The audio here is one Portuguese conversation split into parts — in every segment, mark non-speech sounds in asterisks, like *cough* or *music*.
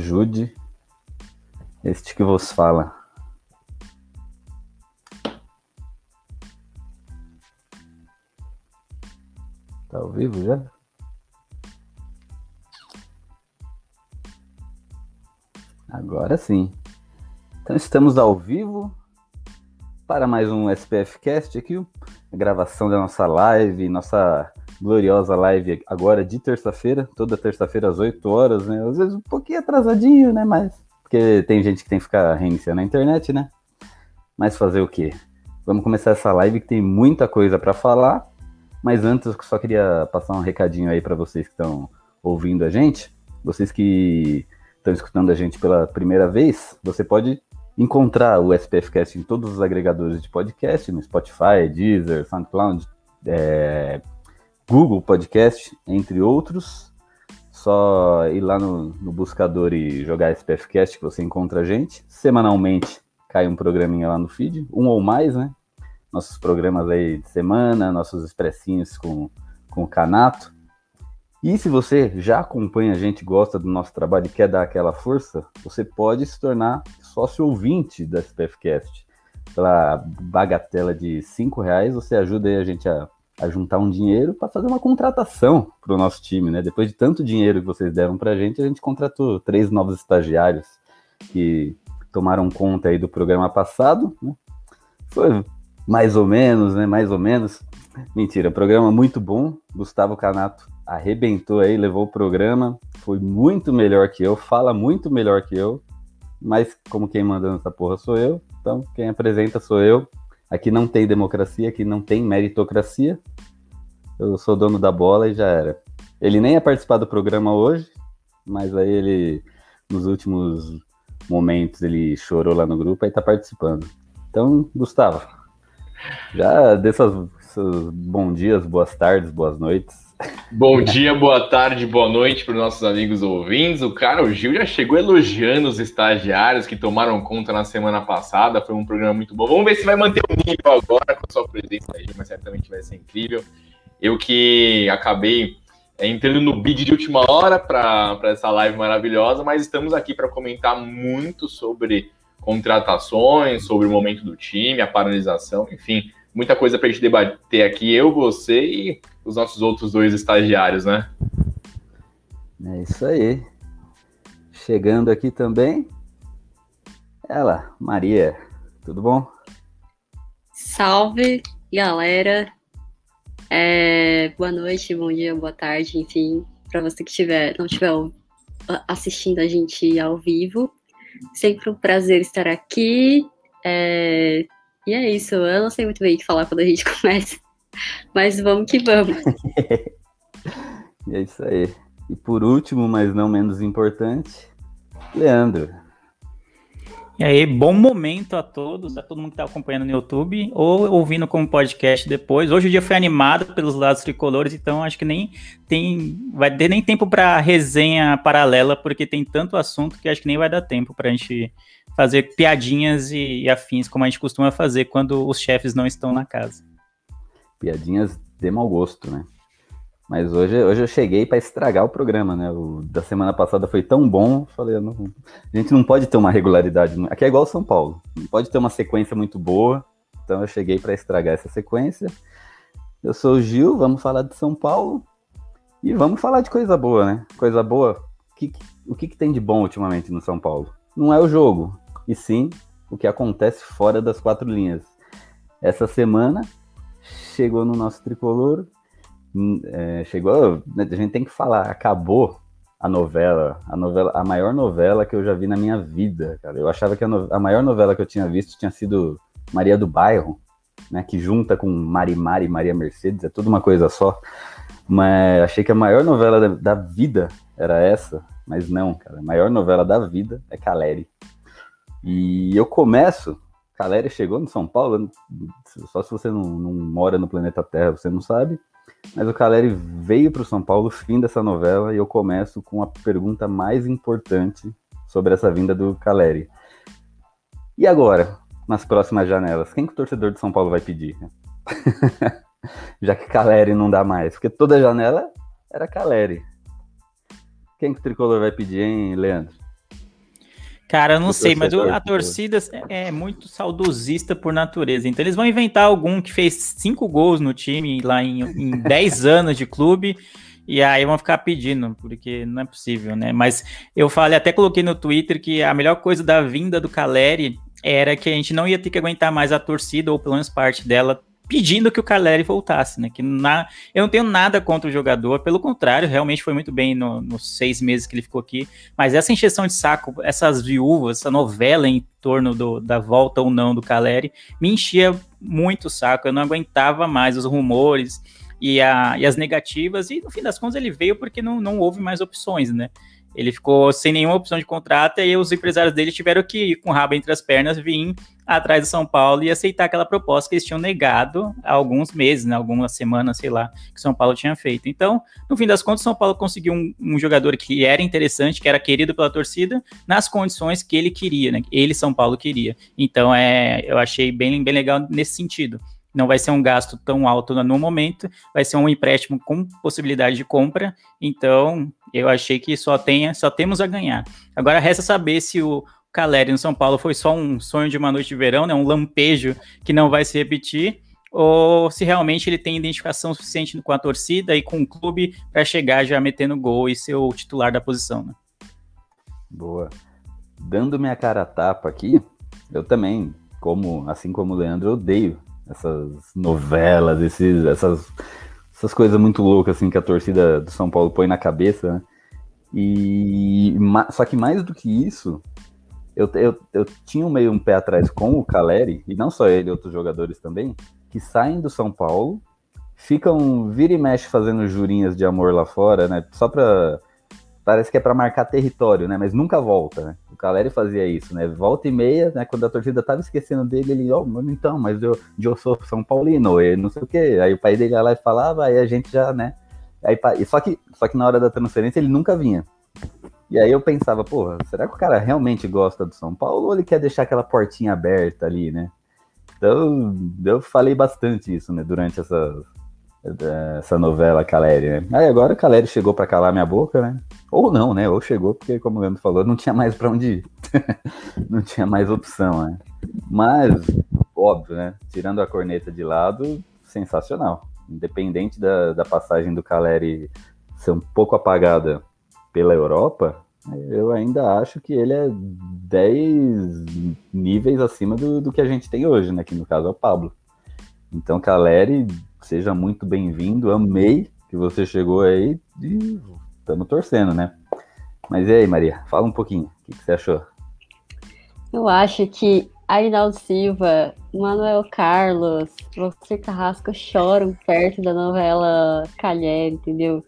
Ajude este que vos fala. Tá ao vivo já? Agora sim. Então estamos ao vivo para mais um SPF Cast aqui, a gravação da nossa live, nossa gloriosa live agora de terça-feira, toda terça-feira às 8 horas, né? Às vezes um pouquinho atrasadinho, né? Mas porque tem gente que tem que ficar reiniciando a internet, né? Mas fazer o quê? Vamos começar essa live que tem muita coisa para falar, mas antes eu só queria passar um recadinho aí para vocês que estão ouvindo a gente, vocês que estão escutando a gente pela primeira vez, você pode encontrar o SPF Cast em todos os agregadores de podcast, no Spotify, Deezer, SoundCloud, é, Google Podcast, entre outros. Só ir lá no, no buscador e jogar SPF Cast que você encontra a gente. Semanalmente cai um programinha lá no feed, um ou mais, né? Nossos programas aí de semana, nossos expressinhos com, com o Canato. E se você já acompanha a gente, gosta do nosso trabalho e quer dar aquela força, você pode se tornar sócio ouvinte da SPFcast. Pela bagatela de cinco reais, você ajuda a gente a, a juntar um dinheiro para fazer uma contratação para o nosso time, né? Depois de tanto dinheiro que vocês deram para a gente, a gente contratou três novos estagiários que tomaram conta aí do programa passado, né? Foi mais ou menos, né? Mais ou menos. Mentira, programa muito bom. Gustavo Canato arrebentou aí, levou o programa, foi muito melhor que eu, fala muito melhor que eu, mas como quem manda nessa porra sou eu, então quem apresenta sou eu. Aqui não tem democracia, aqui não tem meritocracia. Eu sou dono da bola e já era. Ele nem ia participar do programa hoje, mas aí ele, nos últimos momentos, ele chorou lá no grupo e tá participando. Então, Gustavo, já seus bom dias, boas tardes, boas noites. Bom dia, boa tarde, boa noite para os nossos amigos ouvintes. O cara, o Gil, já chegou elogiando os estagiários que tomaram conta na semana passada. Foi um programa muito bom. Vamos ver se vai manter o nível agora com a sua presença aí, mas certamente vai ser incrível. Eu que acabei é, entrando no bid de última hora para essa live maravilhosa, mas estamos aqui para comentar muito sobre contratações, sobre o momento do time, a paralisação, enfim, muita coisa para a gente debater aqui, eu, você e os nossos outros dois estagiários, né? É isso aí. Chegando aqui também, ela, Maria. Tudo bom? Salve, galera. É, boa noite, bom dia, boa tarde, enfim, para você que tiver, não estiver assistindo a gente ao vivo. Sempre um prazer estar aqui. É, e é isso, eu não sei muito bem o que falar quando a gente *laughs* começa, mas vamos que vamos. *laughs* e é isso aí. E por último, mas não menos importante, Leandro. E aí, bom momento a todos, a todo mundo que está acompanhando no YouTube ou ouvindo como podcast depois. Hoje o dia foi animado pelos lados tricolores, então acho que nem tem, vai ter nem tempo para resenha paralela, porque tem tanto assunto que acho que nem vai dar tempo para a gente fazer piadinhas e, e, afins, como a gente costuma fazer quando os chefes não estão na casa. Piadinhas de mau gosto, né? Mas hoje, hoje eu cheguei para estragar o programa, né? O da semana passada foi tão bom, falei, não, a gente não pode ter uma regularidade. Aqui é igual São Paulo, não pode ter uma sequência muito boa. Então eu cheguei para estragar essa sequência. Eu sou o Gil, vamos falar de São Paulo e vamos falar de coisa boa, né? Coisa boa. O que, o que, que tem de bom ultimamente no São Paulo? Não é o jogo, e sim o que acontece fora das quatro linhas. Essa semana chegou no nosso tricolor, hum, é, chegou, né, a gente tem que falar, acabou a novela, a novela, a maior novela que eu já vi na minha vida, cara. Eu achava que a, no, a maior novela que eu tinha visto tinha sido Maria do Bairro, né, que junta com Marimar e Maria Mercedes, é tudo uma coisa só. Mas achei que a maior novela da, da vida era essa, mas não, cara. A maior novela da vida é Caleri. E eu começo. Caleri chegou no São Paulo, só se você não, não mora no planeta Terra, você não sabe. Mas o Caleri veio para o São Paulo, fim dessa novela, e eu começo com a pergunta mais importante sobre essa vinda do Caleri. E agora, nas próximas janelas, quem que o torcedor de São Paulo vai pedir? *laughs* Já que Caleri não dá mais, porque toda janela era Caleri. Quem que o tricolor vai pedir, hein, Leandro? Cara, eu não sei, mas a torcida é muito saudosista por natureza. Então eles vão inventar algum que fez cinco gols no time lá em, em *laughs* 10 anos de clube. E aí vão ficar pedindo, porque não é possível, né? Mas eu falei, até coloquei no Twitter que a melhor coisa da vinda do Caleri era que a gente não ia ter que aguentar mais a torcida, ou pelo menos parte dela, pedindo que o Caleri voltasse, né? Que na, eu não tenho nada contra o jogador, pelo contrário, realmente foi muito bem no, nos seis meses que ele ficou aqui. Mas essa encheção de saco, essas viúvas, essa novela em torno do, da volta ou não do Caleri, me enchia muito o saco. Eu não aguentava mais os rumores e, a, e as negativas, e no fim das contas ele veio porque não, não houve mais opções, né? Ele ficou sem nenhuma opção de contrato e os empresários dele tiveram que, com o rabo entre as pernas, vir atrás do São Paulo e aceitar aquela proposta que eles tinham negado há alguns meses, né, algumas semanas, sei lá, que São Paulo tinha feito. Então, no fim das contas, São Paulo conseguiu um, um jogador que era interessante, que era querido pela torcida, nas condições que ele queria, né? Ele, São Paulo, queria. Então, é, eu achei bem, bem legal nesse sentido não vai ser um gasto tão alto no momento, vai ser um empréstimo com possibilidade de compra. Então, eu achei que só tenha, só temos a ganhar. Agora resta saber se o Caleri no São Paulo foi só um sonho de uma noite de verão, né, um lampejo que não vai se repetir, ou se realmente ele tem identificação suficiente com a torcida e com o clube para chegar já metendo gol e ser o titular da posição. Né? Boa. Dando minha cara a tapa aqui, eu também, como assim como o Leandro, odeio essas novelas, esses, essas, essas coisas muito loucas assim que a torcida do São Paulo põe na cabeça, né? E só que mais do que isso, eu, eu, eu tinha meio um pé atrás com o Caleri, e não só ele, outros jogadores também, que saem do São Paulo, ficam vira e mexe fazendo jurinhas de amor lá fora, né? Só pra parece que é para marcar território, né? Mas nunca volta, né? O Caleri fazia isso, né? Volta e meia, né? Quando a torcida tava esquecendo dele, ele, ó, oh, então, mas eu, eu sou São Paulino, e não sei o quê. Aí o pai dele ia lá e falava, aí a gente já, né? Aí, só, que, só que na hora da transferência ele nunca vinha. E aí eu pensava, porra, será que o cara realmente gosta do São Paulo ou ele quer deixar aquela portinha aberta ali, né? Então, eu falei bastante isso, né, durante essas, essa novela Caleri, né? Aí agora Caleri chegou para calar minha boca, né? Ou não, né? Ou chegou porque, como o Leandro falou, não tinha mais para onde ir. *laughs* não tinha mais opção, né? Mas, óbvio, né? Tirando a corneta de lado, sensacional. Independente da, da passagem do Caleri ser um pouco apagada pela Europa, eu ainda acho que ele é 10 níveis acima do, do que a gente tem hoje, né? Que no caso é o Pablo. Então, Caleri seja muito bem-vindo. Amei que você chegou aí e estamos torcendo, né? Mas e aí, Maria? Fala um pouquinho. O que, que você achou? Eu acho que Arinaldo Silva, Manuel Carlos, você Carrasco choram perto da novela Calher, entendeu?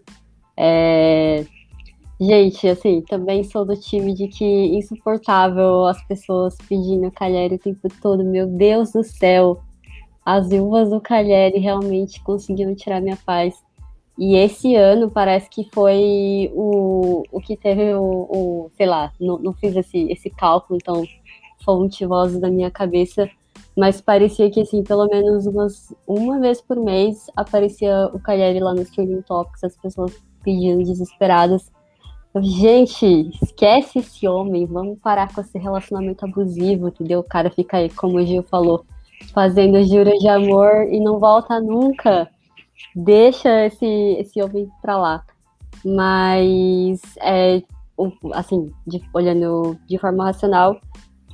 É... Gente, assim, também sou do time de que insuportável as pessoas pedindo Calher o tempo todo. Meu Deus do céu, as viúvas do Calheri realmente conseguiram tirar minha paz. E esse ano parece que foi o, o que teve o, o sei lá, não, não fiz esse, esse cálculo tão fontivoso da minha cabeça, mas parecia que, assim, pelo menos umas, uma vez por mês aparecia o Calheri lá nos Training Topics, as pessoas pedindo desesperadas. Gente, esquece esse homem, vamos parar com esse relacionamento abusivo, entendeu? O cara fica aí, como o Gil falou, fazendo juras de amor e não volta nunca. Deixa esse, esse homem pra lá. Mas, é, assim, de, olhando de forma racional,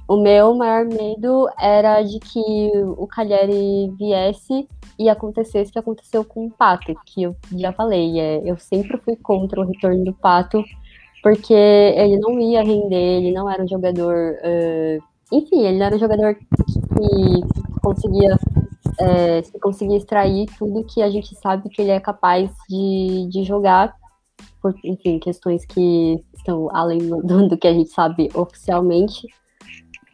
o meu maior medo era de que o Cagliari viesse e acontecesse o que aconteceu com o Pato, que eu já falei. É, eu sempre fui contra o retorno do Pato, porque ele não ia render, ele não era um jogador. Uh, enfim, ele não era um jogador que conseguia é, extrair tudo que a gente sabe que ele é capaz de, de jogar. por, enfim, questões que estão além do, do que a gente sabe oficialmente.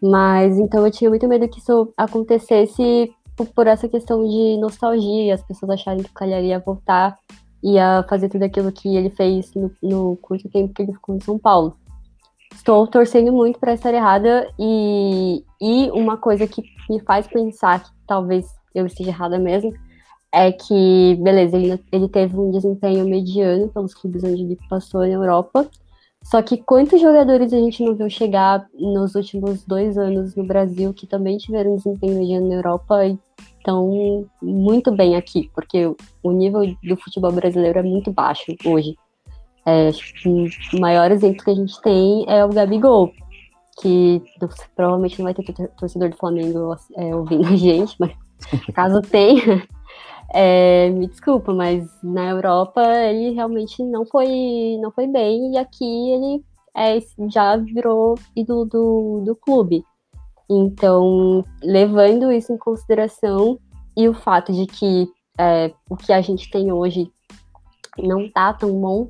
Mas então eu tinha muito medo que isso acontecesse por, por essa questão de nostalgia, as pessoas acharem que o Cagliari ia voltar ia fazer tudo aquilo que ele fez no, no curto tempo que ele ficou em São Paulo. Estou torcendo muito para estar errada e, e uma coisa que me faz pensar que talvez eu esteja errada mesmo é que, beleza, ele, ele teve um desempenho mediano pelos clubes onde ele passou na Europa, só que quantos jogadores a gente não viu chegar nos últimos dois anos no Brasil que também tiveram desempenho mediano na Europa e estão muito bem aqui, porque o nível do futebol brasileiro é muito baixo hoje. É, o maior exemplo que a gente tem é o Gabigol, que provavelmente não vai ter torcedor do Flamengo é, ouvindo a gente, mas *laughs* caso tenha, *laughs* é, me desculpa, mas na Europa ele realmente não foi, não foi bem, e aqui ele é, já virou ídolo do, do clube. Então, levando isso em consideração e o fato de que é, o que a gente tem hoje não tá tão bom,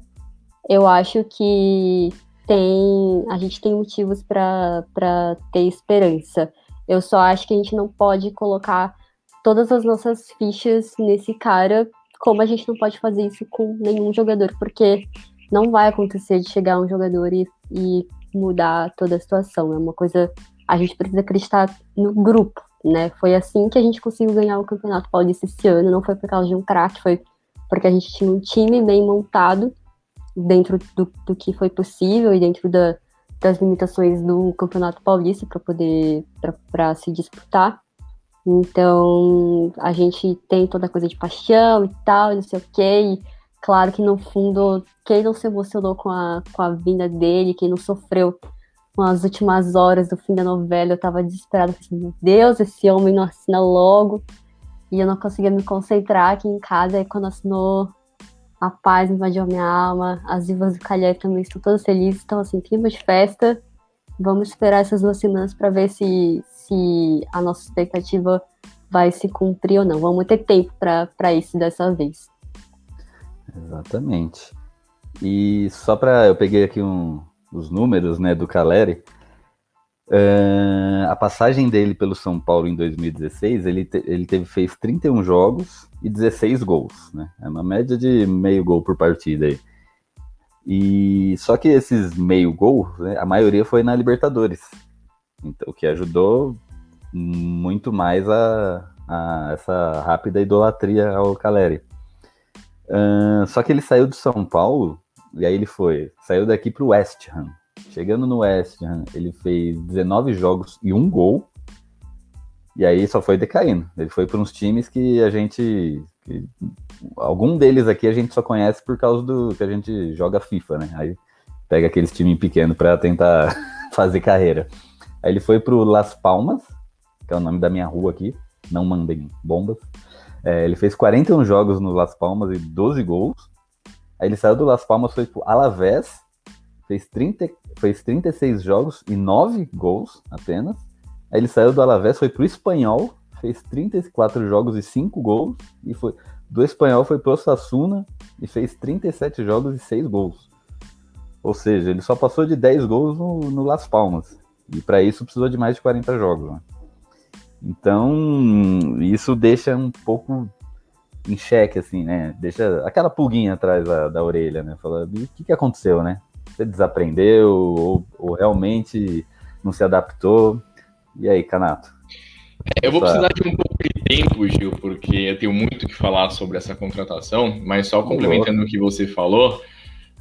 eu acho que tem a gente tem motivos para ter esperança. Eu só acho que a gente não pode colocar todas as nossas fichas nesse cara, como a gente não pode fazer isso com nenhum jogador, porque não vai acontecer de chegar um jogador e, e mudar toda a situação. É uma coisa a gente precisa acreditar no grupo, né? Foi assim que a gente conseguiu ganhar o Campeonato Paulista esse ano, não foi por causa de um craque, foi porque a gente tinha um time bem montado dentro do, do que foi possível e dentro da, das limitações do Campeonato Paulista para poder para se disputar. Então, a gente tem toda a coisa de paixão e tal, e não sei o quê. E claro que no fundo, quem não se emocionou com a, com a vinda dele, quem não sofreu com as últimas horas do fim da novela, eu tava desesperada, pensando, meu Deus, esse homem não assina logo. E eu não conseguia me concentrar aqui em casa, e quando assinou, a paz invadiu a minha alma, as vivas do Calhé também estão todas felizes, então assim, clima de festa. Vamos esperar essas duas semanas para ver se, se a nossa expectativa vai se cumprir ou não. Vamos ter tempo para isso dessa vez. Exatamente. E só para eu peguei aqui um, os números né, do Caleri. Uh, a passagem dele pelo São Paulo em 2016, ele, te, ele teve, fez 31 jogos e 16 gols. Né? É uma média de meio gol por partida aí. E só que esses meio gol, né, a maioria foi na Libertadores. Então, o que ajudou muito mais a, a essa rápida idolatria ao Caleri. Uh, só que ele saiu do São Paulo e aí ele foi, saiu daqui para o West Ham. Chegando no West Ham, ele fez 19 jogos e um gol. E aí só foi decaindo. Ele foi para uns times que a gente. Que, algum deles aqui a gente só conhece por causa do que a gente joga FIFA, né? Aí pega aqueles times pequenos para tentar *laughs* fazer carreira. Aí ele foi pro Las Palmas, que é o nome da minha rua aqui. Não mandem bombas. É, ele fez 41 jogos no Las Palmas e 12 gols. Aí ele saiu do Las Palmas, foi pro Alavés, fez, 30, fez 36 jogos e 9 gols apenas. Aí ele saiu do Alavés, foi pro Espanhol, fez 34 jogos e 5 gols. E foi do Espanhol foi pro Sassuna e fez 37 jogos e 6 gols. Ou seja, ele só passou de 10 gols no, no Las Palmas. E para isso precisou de mais de 40 jogos. Né? Então, isso deixa um pouco em xeque, assim, né? Deixa aquela pulguinha atrás da, da orelha, né? Fala, o que, que aconteceu, né? Você desaprendeu ou, ou realmente não se adaptou? E aí, Canato? É, eu vou precisar de um pouco de tempo, Gil, porque eu tenho muito que falar sobre essa contratação, mas só complementando o que você falou,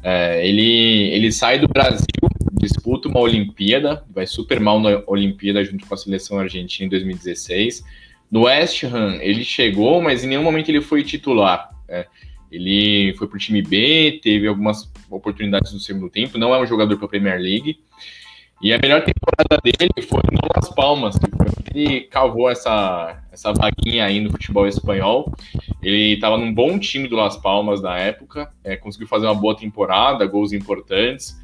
é, ele, ele sai do Brasil, disputa uma Olimpíada, vai super mal na Olimpíada junto com a seleção argentina em 2016 no West Ham, ele chegou, mas em nenhum momento ele foi titular. Né? Ele foi para o time B, teve algumas oportunidades no segundo tempo, não é um jogador para a Premier League. E a melhor temporada dele foi no Las Palmas, que foi onde ele cavou essa, essa vaguinha aí no futebol espanhol. Ele estava num bom time do Las Palmas na época, é, conseguiu fazer uma boa temporada, gols importantes,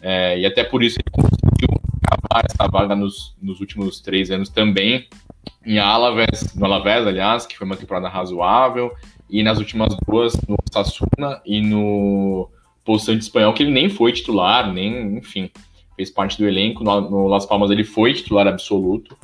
é, e até por isso ele conseguiu cavar essa vaga nos, nos últimos três anos também em Alavés, no Alavés, aliás, que foi uma temporada razoável, e nas últimas duas no Sassuna e no, de espanhol que ele nem foi titular, nem, enfim, fez parte do elenco. No, no Las Palmas ele foi titular absoluto.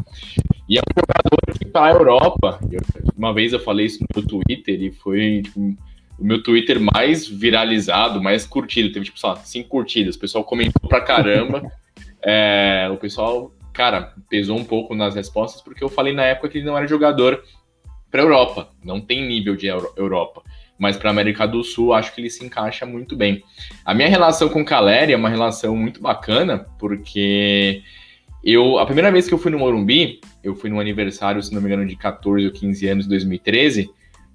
E é um jogador que para a Europa, eu, uma vez eu falei isso no meu Twitter, e foi tipo, o meu Twitter mais viralizado, mais curtido. Teve, tipo, sei lá, cinco curtidas. O pessoal comentou pra caramba. *laughs* é, o pessoal, cara, pesou um pouco nas respostas, porque eu falei na época que ele não era jogador para Europa. Não tem nível de Euro Europa. Mas para América do Sul, acho que ele se encaixa muito bem. A minha relação com o Caleri é uma relação muito bacana, porque eu a primeira vez que eu fui no Morumbi, eu fui no aniversário, se não me engano, de 14 ou 15 anos, 2013,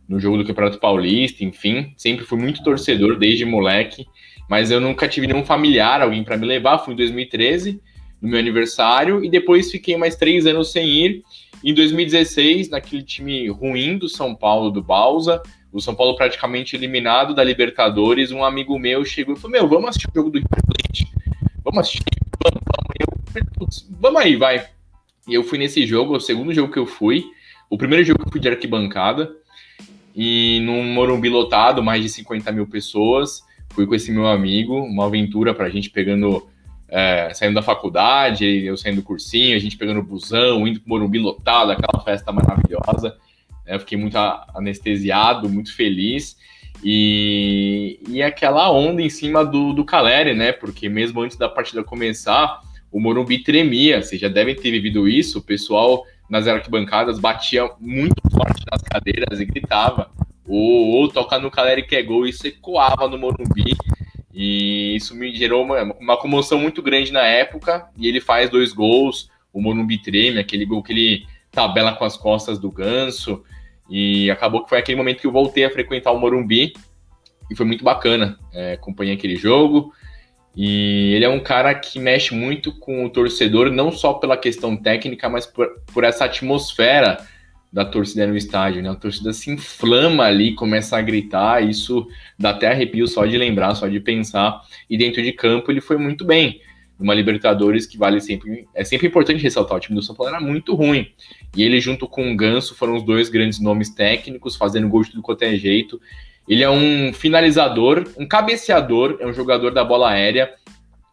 no jogo do Campeonato Paulista, enfim. Sempre fui muito torcedor desde moleque, mas eu nunca tive nenhum familiar, alguém para me levar. Fui em 2013, no meu aniversário, e depois fiquei mais três anos sem ir. Em 2016, naquele time ruim do São Paulo, do Balsa, o São Paulo praticamente eliminado da Libertadores, um amigo meu chegou e falou: Meu, vamos assistir o jogo do River Plate. Vamos assistir, vamos, vamos. Eu, vamos aí, vai. E eu fui nesse jogo, o segundo jogo que eu fui. O primeiro jogo que eu fui de arquibancada e num Morumbi lotado, mais de 50 mil pessoas. Fui com esse meu amigo, uma aventura para a gente pegando, é, saindo da faculdade, eu saindo do cursinho, a gente pegando busão, indo pro Morumbi lotado, aquela festa maravilhosa. Eu fiquei muito anestesiado, muito feliz. E, e aquela onda em cima do, do Caleri, né? Porque mesmo antes da partida começar, o Morumbi tremia. Vocês já devem ter vivido isso. O pessoal nas arquibancadas, batia muito forte nas cadeiras e gritava. Ou, ou toca no Caleri que é gol, isso ecoava no Morumbi. E isso me gerou uma, uma comoção muito grande na época. E ele faz dois gols, o Morumbi treme, aquele gol que ele tabela com as costas do ganso. E acabou que foi aquele momento que eu voltei a frequentar o Morumbi. E foi muito bacana. É, acompanhei aquele jogo. E ele é um cara que mexe muito com o torcedor, não só pela questão técnica, mas por, por essa atmosfera da torcida no estádio, né? A torcida se inflama ali, começa a gritar, isso dá até arrepio só de lembrar, só de pensar. E dentro de campo ele foi muito bem. Uma Libertadores que vale sempre. É sempre importante ressaltar, o time do São Paulo era muito ruim. E ele, junto com o Ganso, foram os dois grandes nomes técnicos, fazendo gol de tudo quanto é jeito. Ele é um finalizador, um cabeceador, é um jogador da bola aérea,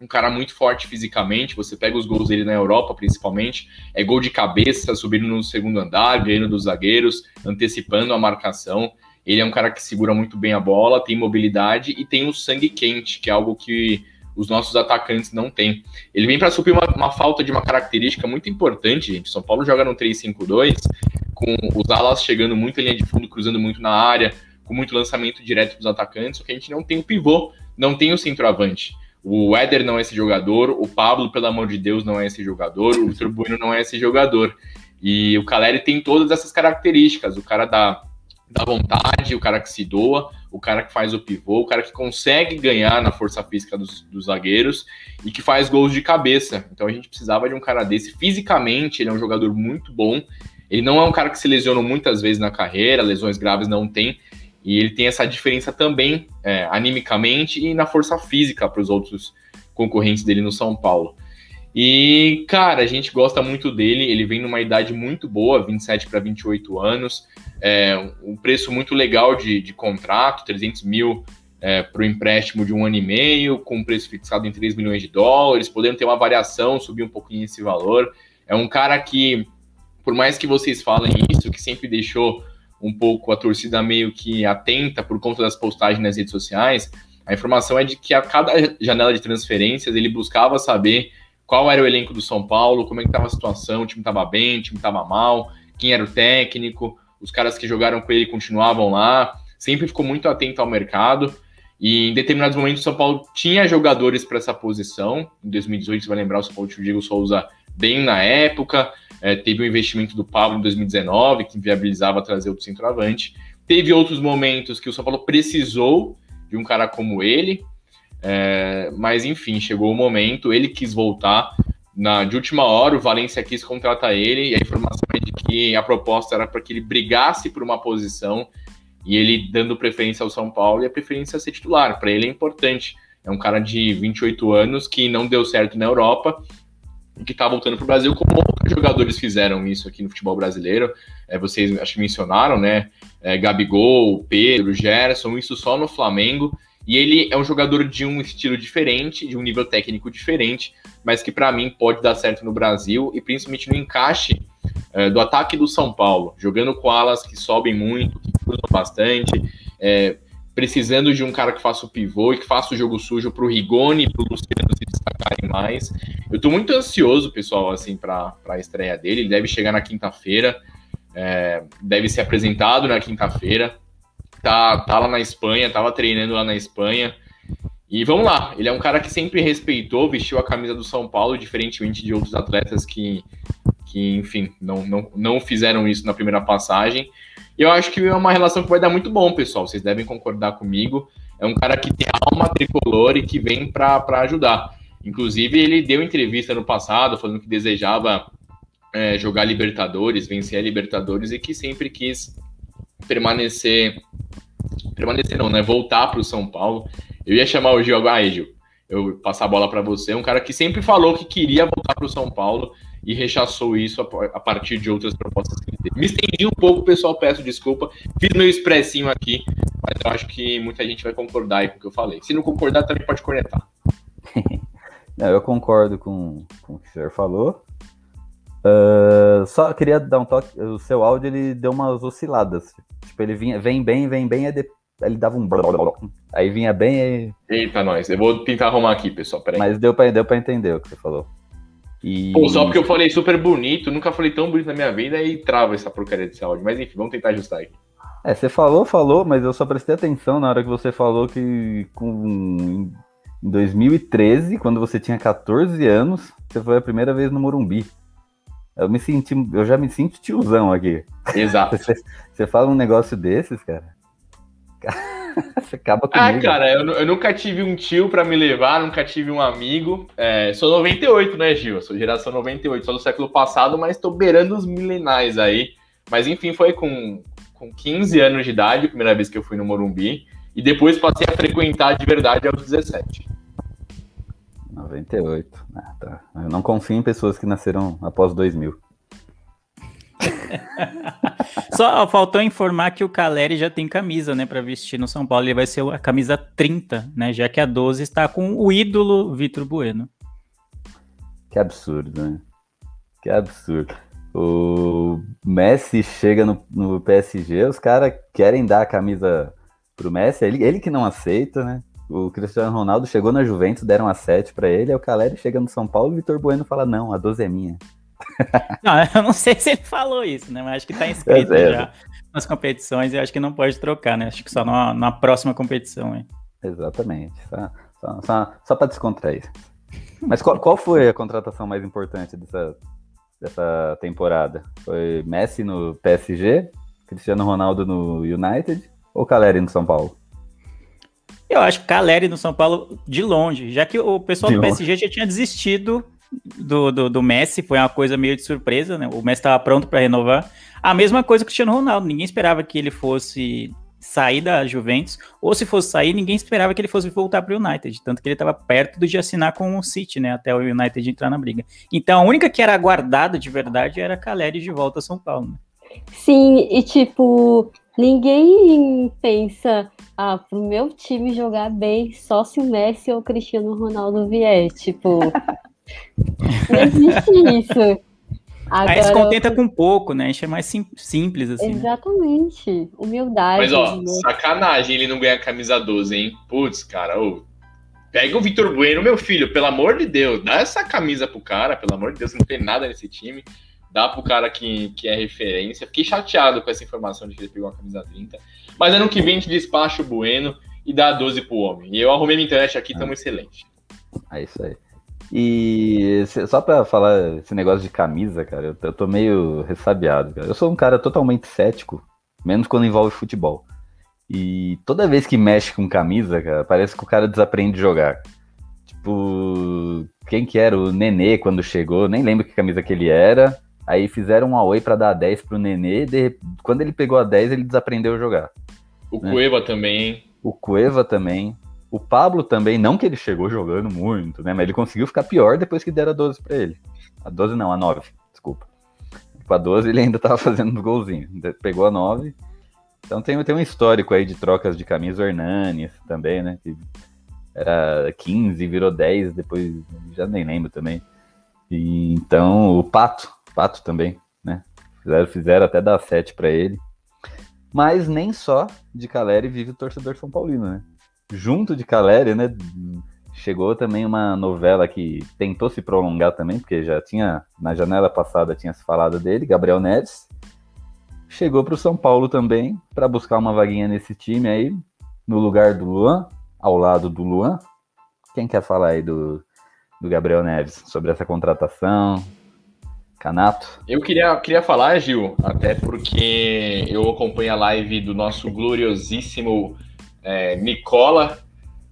um cara muito forte fisicamente. Você pega os gols dele na Europa, principalmente, é gol de cabeça, subindo no segundo andar, ganhando dos zagueiros, antecipando a marcação. Ele é um cara que segura muito bem a bola, tem mobilidade e tem o sangue quente, que é algo que os nossos atacantes não têm. Ele vem para suprir uma, uma, falta de uma característica muito importante, gente. São Paulo joga no 3-5-2, com os alas chegando muito em linha de fundo, cruzando muito na área, com muito lançamento direto dos atacantes, só que a gente não tem o pivô, não tem o centroavante. O Éder não é esse jogador, o Pablo, pelo amor de Deus, não é esse jogador, o Vitor Bueno não é esse jogador. E o Caleri tem todas essas características, o cara da, da vontade, o cara que se doa, o cara que faz o pivô, o cara que consegue ganhar na força física dos, dos zagueiros e que faz gols de cabeça. Então a gente precisava de um cara desse. Fisicamente, ele é um jogador muito bom. Ele não é um cara que se lesiona muitas vezes na carreira, lesões graves não tem, e ele tem essa diferença também é, animicamente e na força física para os outros concorrentes dele no São Paulo. E, cara, a gente gosta muito dele. Ele vem numa idade muito boa, 27 para 28 anos. É, um preço muito legal de, de contrato, 300 mil é, para o empréstimo de um ano e meio, com um preço fixado em 3 milhões de dólares, podendo ter uma variação, subir um pouquinho esse valor. É um cara que, por mais que vocês falem isso, que sempre deixou um pouco a torcida meio que atenta por conta das postagens nas redes sociais, a informação é de que a cada janela de transferências ele buscava saber qual era o elenco do São Paulo, como é que estava a situação, o time estava bem, o time estava mal, quem era o técnico, os caras que jogaram com ele continuavam lá, sempre ficou muito atento ao mercado. E em determinados momentos o São Paulo tinha jogadores para essa posição. Em 2018, você vai lembrar, o São Paulo tinha o Diego Souza bem na época. É, teve o investimento do Pablo em 2019, que viabilizava trazer outro centroavante. Teve outros momentos que o São Paulo precisou de um cara como ele, é, mas enfim, chegou o momento, ele quis voltar. Na, de última hora, o Valência quis contratar ele, e a informação é de que a proposta era para que ele brigasse por uma posição, e ele dando preferência ao São Paulo, e a preferência ser titular. Para ele é importante. É um cara de 28 anos que não deu certo na Europa, que está voltando para o Brasil, como outros jogadores fizeram isso aqui no futebol brasileiro. É, vocês acho que mencionaram, né? É, Gabigol, Pedro, Gerson, isso só no Flamengo. E ele é um jogador de um estilo diferente, de um nível técnico diferente, mas que para mim pode dar certo no Brasil e principalmente no encaixe é, do ataque do São Paulo, jogando com alas que sobem muito, que cruzam bastante, é, precisando de um cara que faça o pivô e que faça o jogo sujo para o Rigoni e para o Luciano se destacarem mais. Eu estou muito ansioso, pessoal, assim, para a estreia dele. Ele deve chegar na quinta-feira, é, deve ser apresentado na quinta-feira. Tá, tá lá na Espanha, estava treinando lá na Espanha. E vamos lá, ele é um cara que sempre respeitou, vestiu a camisa do São Paulo, diferentemente de outros atletas que, que enfim, não, não, não fizeram isso na primeira passagem. E eu acho que é uma relação que vai dar muito bom, pessoal. Vocês devem concordar comigo. É um cara que tem alma tricolor e que vem para ajudar. Inclusive, ele deu entrevista no passado falando que desejava é, jogar Libertadores, vencer a Libertadores e que sempre quis permanecer. Permanecer não, né? Voltar para o São Paulo. Eu ia chamar o Gil agora, ah, Gil, eu passar a bola para você. Um cara que sempre falou que queria voltar para o São Paulo e rechaçou isso a, partir de outras propostas que teve. Me estendi um pouco, pessoal, peço desculpa. Fiz meu expressinho aqui, mas eu acho que muita gente vai concordar aí com o que eu falei. Se não concordar, também pode cornetar. *laughs* não, eu concordo com, com o que o senhor falou. Uh, só queria dar um toque. O seu áudio ele deu umas osciladas. Tipo, ele vinha, vem bem, vem bem, aí ele dava um. Aí vinha bem. Aí... Eita, nós. Eu vou tentar arrumar aqui, pessoal. Peraí. Mas deu pra, deu pra entender o que você falou. E... Pô, só porque eu falei super bonito, nunca falei tão bonito na minha vida e trava essa porcaria desse áudio. Mas enfim, vamos tentar ajustar aqui. É, você falou, falou, mas eu só prestei atenção na hora que você falou que com, em 2013, quando você tinha 14 anos, você foi a primeira vez no Morumbi. Eu me senti, eu já me sinto tiozão aqui. Exato. *laughs* Você, você fala um negócio desses, cara. *laughs* Você acaba ah, comigo. Ah, cara, eu, eu nunca tive um tio para me levar, nunca tive um amigo. É, sou 98, né, Gil? Eu sou geração 98, sou do século passado, mas tô beirando os milenais aí. Mas enfim, foi com, com 15 anos de idade, a primeira vez que eu fui no Morumbi. E depois passei a frequentar de verdade aos 17. 98. Ah, tá. Eu não confio em pessoas que nasceram após 2000. *laughs* Só faltou informar que o Caleri já tem camisa, né, para vestir no São Paulo. Ele vai ser a camisa 30, né, já que a 12 está com o ídolo Vitor Bueno. Que absurdo, né? Que absurdo. O Messi chega no, no PSG, os caras querem dar a camisa pro Messi, ele, ele que não aceita, né? O Cristiano Ronaldo chegou na Juventus, deram a 7 para ele, aí o Caleri chega no São Paulo e o Vitor Bueno fala: não, a 12 é minha. *laughs* Não, eu não sei se ele falou isso, né? Mas acho que tá inscrito é já nas competições e acho que não pode trocar, né? Acho que só na, na próxima competição, hein? Exatamente. Só, só, só, só para descontrair. Mas qual, qual foi a contratação mais importante dessa, dessa temporada? Foi Messi no PSG, Cristiano Ronaldo no United ou Caleri no São Paulo? Eu acho que Caleri no São Paulo de longe, já que o pessoal de do PSG longe. já tinha desistido do, do, do, Messi, foi uma coisa meio de surpresa, né? O Messi estava pronto para renovar. A mesma coisa com o Cristiano Ronaldo, ninguém esperava que ele fosse sair da Juventus, ou se fosse sair, ninguém esperava que ele fosse voltar para o United, tanto que ele estava perto de assinar com o City, né, até o United entrar na briga. Então a única que era aguardada de verdade era a Caleri de volta a São Paulo. Né? Sim, e tipo, ninguém pensa, ah, pro meu time jogar bem só se o Messi ou o Cristiano Ronaldo vier, tipo, *laughs* Não existe isso. Agora, Aí se contenta com pouco, né? A gente é mais sim, simples, assim. Né? Exatamente. Né? Humildade. Mas, ó, sacanagem ele não ganhar camisa 12, hein? Putz, cara, ô. Pega o Vitor Bueno, meu filho, pelo amor de Deus, dá essa camisa pro cara, pelo amor de Deus, não tem nada nesse time. Dá pro cara que, que é referência. Fiquei chateado com essa informação de que ele pegou a camisa 30. Mas ano que vem a gente despacha o Bueno e dá 12 pro homem. E eu arrumei minha internet aqui, tamo ah. excelente. É isso aí. E só pra falar esse negócio de camisa, cara, eu, eu tô meio ressabiado, cara. Eu sou um cara totalmente cético, menos quando envolve futebol. E toda vez que mexe com camisa, cara, parece que o cara desaprende de jogar. Tipo, quem que era? O Nenê quando chegou, nem lembro que camisa que ele era. Aí fizeram um away para dar a 10 pro Nenê, de... quando ele pegou a 10, ele desaprendeu a jogar. O né? Cueva também? O Cueva também. O Pablo também, não que ele chegou jogando muito, né? Mas ele conseguiu ficar pior depois que deram a 12 para ele. A 12 não, a 9, desculpa. Com a 12 ele ainda tava *laughs* fazendo golzinho. Pegou a 9. Então tem, tem um histórico aí de trocas de camisa, o Hernanes também, né? Que era 15, virou 10, depois já nem lembro também. E, então o Pato, Pato também, né? Fizeram, fizeram até dar 7 para ele. Mas nem só de Caleri vive o torcedor São Paulino, né? Junto de Caleri, né? Chegou também uma novela que tentou se prolongar também, porque já tinha, na janela passada tinha se falado dele, Gabriel Neves. Chegou para o São Paulo também, para buscar uma vaguinha nesse time aí, no lugar do Luan, ao lado do Luan. Quem quer falar aí do, do Gabriel Neves sobre essa contratação? Canato? Eu queria, queria falar, Gil, até porque eu acompanho a live do nosso gloriosíssimo é, Nicola.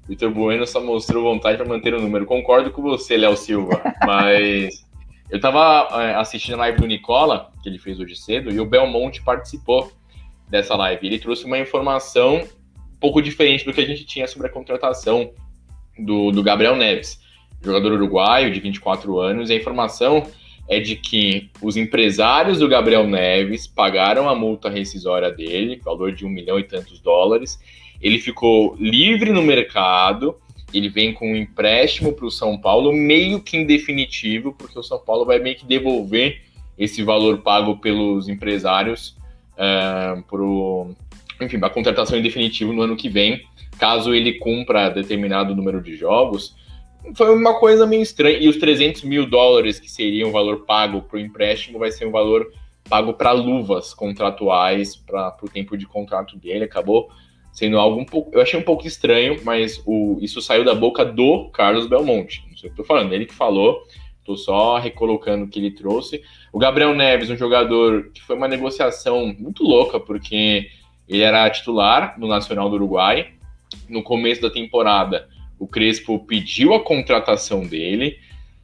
Vitor Bueno só mostrou vontade para manter o número. Concordo com você, Léo Silva, *laughs* mas eu estava é, assistindo a live do Nicola, que ele fez hoje cedo, e o Belmonte participou dessa live. Ele trouxe uma informação um pouco diferente do que a gente tinha sobre a contratação do, do Gabriel Neves, jogador uruguaio de 24 anos. E a informação é de que os empresários do Gabriel Neves pagaram a multa rescisória dele, valor de um milhão e tantos dólares. Ele ficou livre no mercado, ele vem com um empréstimo para o São Paulo, meio que em definitivo, porque o São Paulo vai meio que devolver esse valor pago pelos empresários uh, enfim, a contratação em definitivo no ano que vem, caso ele cumpra determinado número de jogos foi uma coisa meio estranha. E os 300 mil dólares, que seriam o valor pago para o empréstimo, vai ser um valor pago para luvas contratuais para o tempo de contrato dele. Acabou sendo algo um pouco. Eu achei um pouco estranho, mas o, isso saiu da boca do Carlos Belmonte. Não sei o que eu tô falando, ele que falou. Estou só recolocando o que ele trouxe. O Gabriel Neves, um jogador que foi uma negociação muito louca, porque ele era titular no Nacional do Uruguai. No começo da temporada, o Crespo pediu a contratação dele.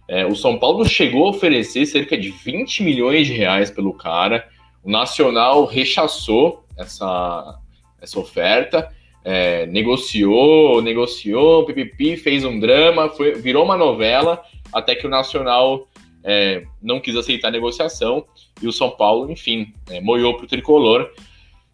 É, o São Paulo chegou a oferecer cerca de 20 milhões de reais pelo cara. O Nacional rechaçou essa, essa oferta, é, negociou, negociou, pipipi, fez um drama, foi, virou uma novela, até que o Nacional é, não quis aceitar a negociação e o São Paulo, enfim, é, moiou para o tricolor.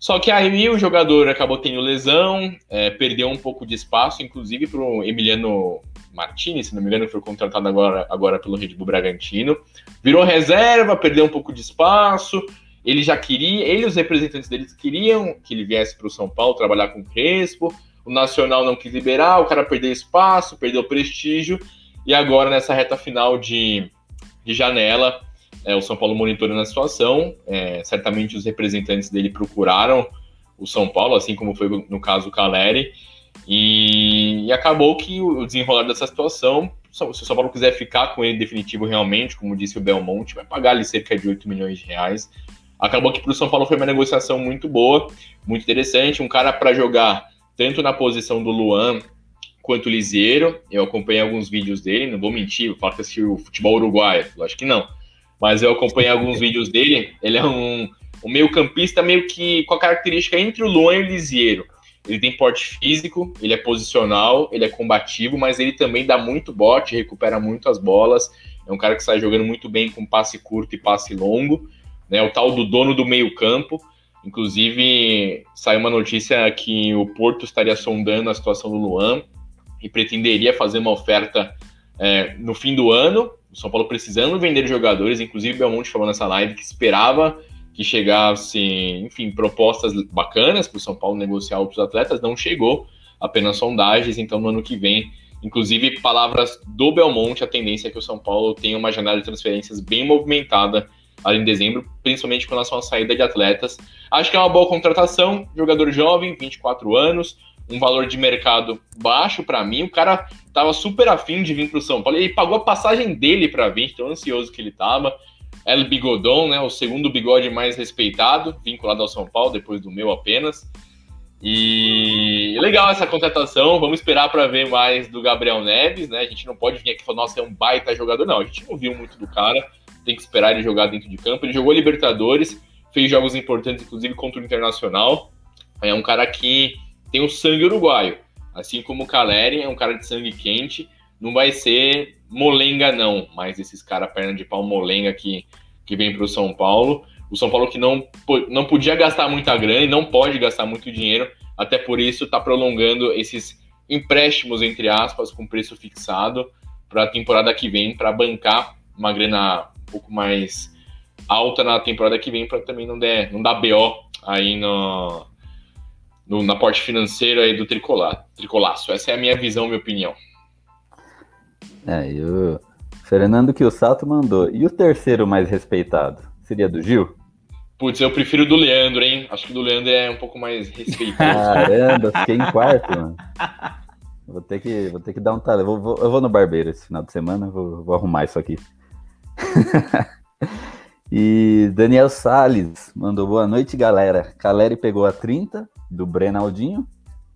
Só que aí o jogador acabou tendo lesão, é, perdeu um pouco de espaço, inclusive para o Emiliano Martinez, se não me engano, foi contratado agora, agora pelo Red Bull Bragantino. Virou reserva, perdeu um pouco de espaço. Ele já queria, ele e os representantes deles queriam que ele viesse para o São Paulo trabalhar com o Crespo. O Nacional não quis liberar, o cara perdeu espaço, perdeu prestígio. E agora, nessa reta final de, de janela, é, o São Paulo monitorando a situação. É, certamente os representantes dele procuraram o São Paulo, assim como foi no caso do Caleri. E, e, acabou que o desenrolar dessa situação, se o São Paulo quiser ficar com ele definitivo realmente, como disse o Belmonte, vai pagar ali cerca de 8 milhões de reais. Acabou que para o São Paulo foi uma negociação muito boa, muito interessante. Um cara para jogar tanto na posição do Luan quanto o Lisieiro. Eu acompanhei alguns vídeos dele, não vou mentir, eu falo que assisti o futebol uruguaio, acho que não mas eu acompanhei alguns vídeos dele. Ele é um, um meio-campista meio que com a característica entre o Luan e o Lisieiro. Ele tem porte físico, ele é posicional, ele é combativo, mas ele também dá muito bote, recupera muito as bolas. É um cara que sai jogando muito bem com passe curto e passe longo. Né, o tal do dono do meio-campo. Inclusive, saiu uma notícia que o Porto estaria sondando a situação do Luan e pretenderia fazer uma oferta é, no fim do ano o São Paulo precisando vender jogadores, inclusive Belmonte falou nessa live que esperava que chegasse, enfim, propostas bacanas para o São Paulo negociar outros atletas, não chegou, apenas sondagens, então no ano que vem, inclusive palavras do Belmonte, a tendência é que o São Paulo tenha uma janela de transferências bem movimentada ali em dezembro, principalmente com relação à saída de atletas. Acho que é uma boa contratação, jogador jovem, 24 anos, um valor de mercado baixo para mim. O cara tava super afim de vir para o São Paulo. Ele pagou a passagem dele para vir, tão ansioso que ele tava. El Bigodon, né, o segundo bigode mais respeitado, vinculado ao São Paulo, depois do meu apenas. E legal essa contratação. Vamos esperar para ver mais do Gabriel Neves, né? A gente não pode vir aqui e falar, nossa, é um baita jogador. Não, a gente não viu muito do cara. Tem que esperar ele jogar dentro de campo. Ele jogou Libertadores, fez jogos importantes, inclusive contra o Internacional. É um cara que tem o sangue uruguaio. Assim como o Caleri é um cara de sangue quente, não vai ser molenga não, mas esses caras perna de pau molenga que, que vem para o São Paulo. O São Paulo que não, não podia gastar muita grana e não pode gastar muito dinheiro, até por isso está prolongando esses empréstimos, entre aspas, com preço fixado para a temporada que vem, para bancar uma grana um pouco mais alta na temporada que vem, para também não, der, não dar BO aí no, no, na parte financeira aí do tricolar, tricolaço. Essa é a minha visão, minha opinião. É, e o Fernando que o Sato mandou. E o terceiro mais respeitado? Seria do Gil? Putz, eu prefiro do Leandro, hein? Acho que do Leandro é um pouco mais respeitado. Caramba, fiquei em quarto, mano. Vou ter que, vou ter que dar um talento. Vou, vou, eu vou no barbeiro esse final de semana, vou, vou arrumar isso aqui. *laughs* e Daniel Sales mandou boa noite, galera. Caleri pegou a 30 do Brenaldinho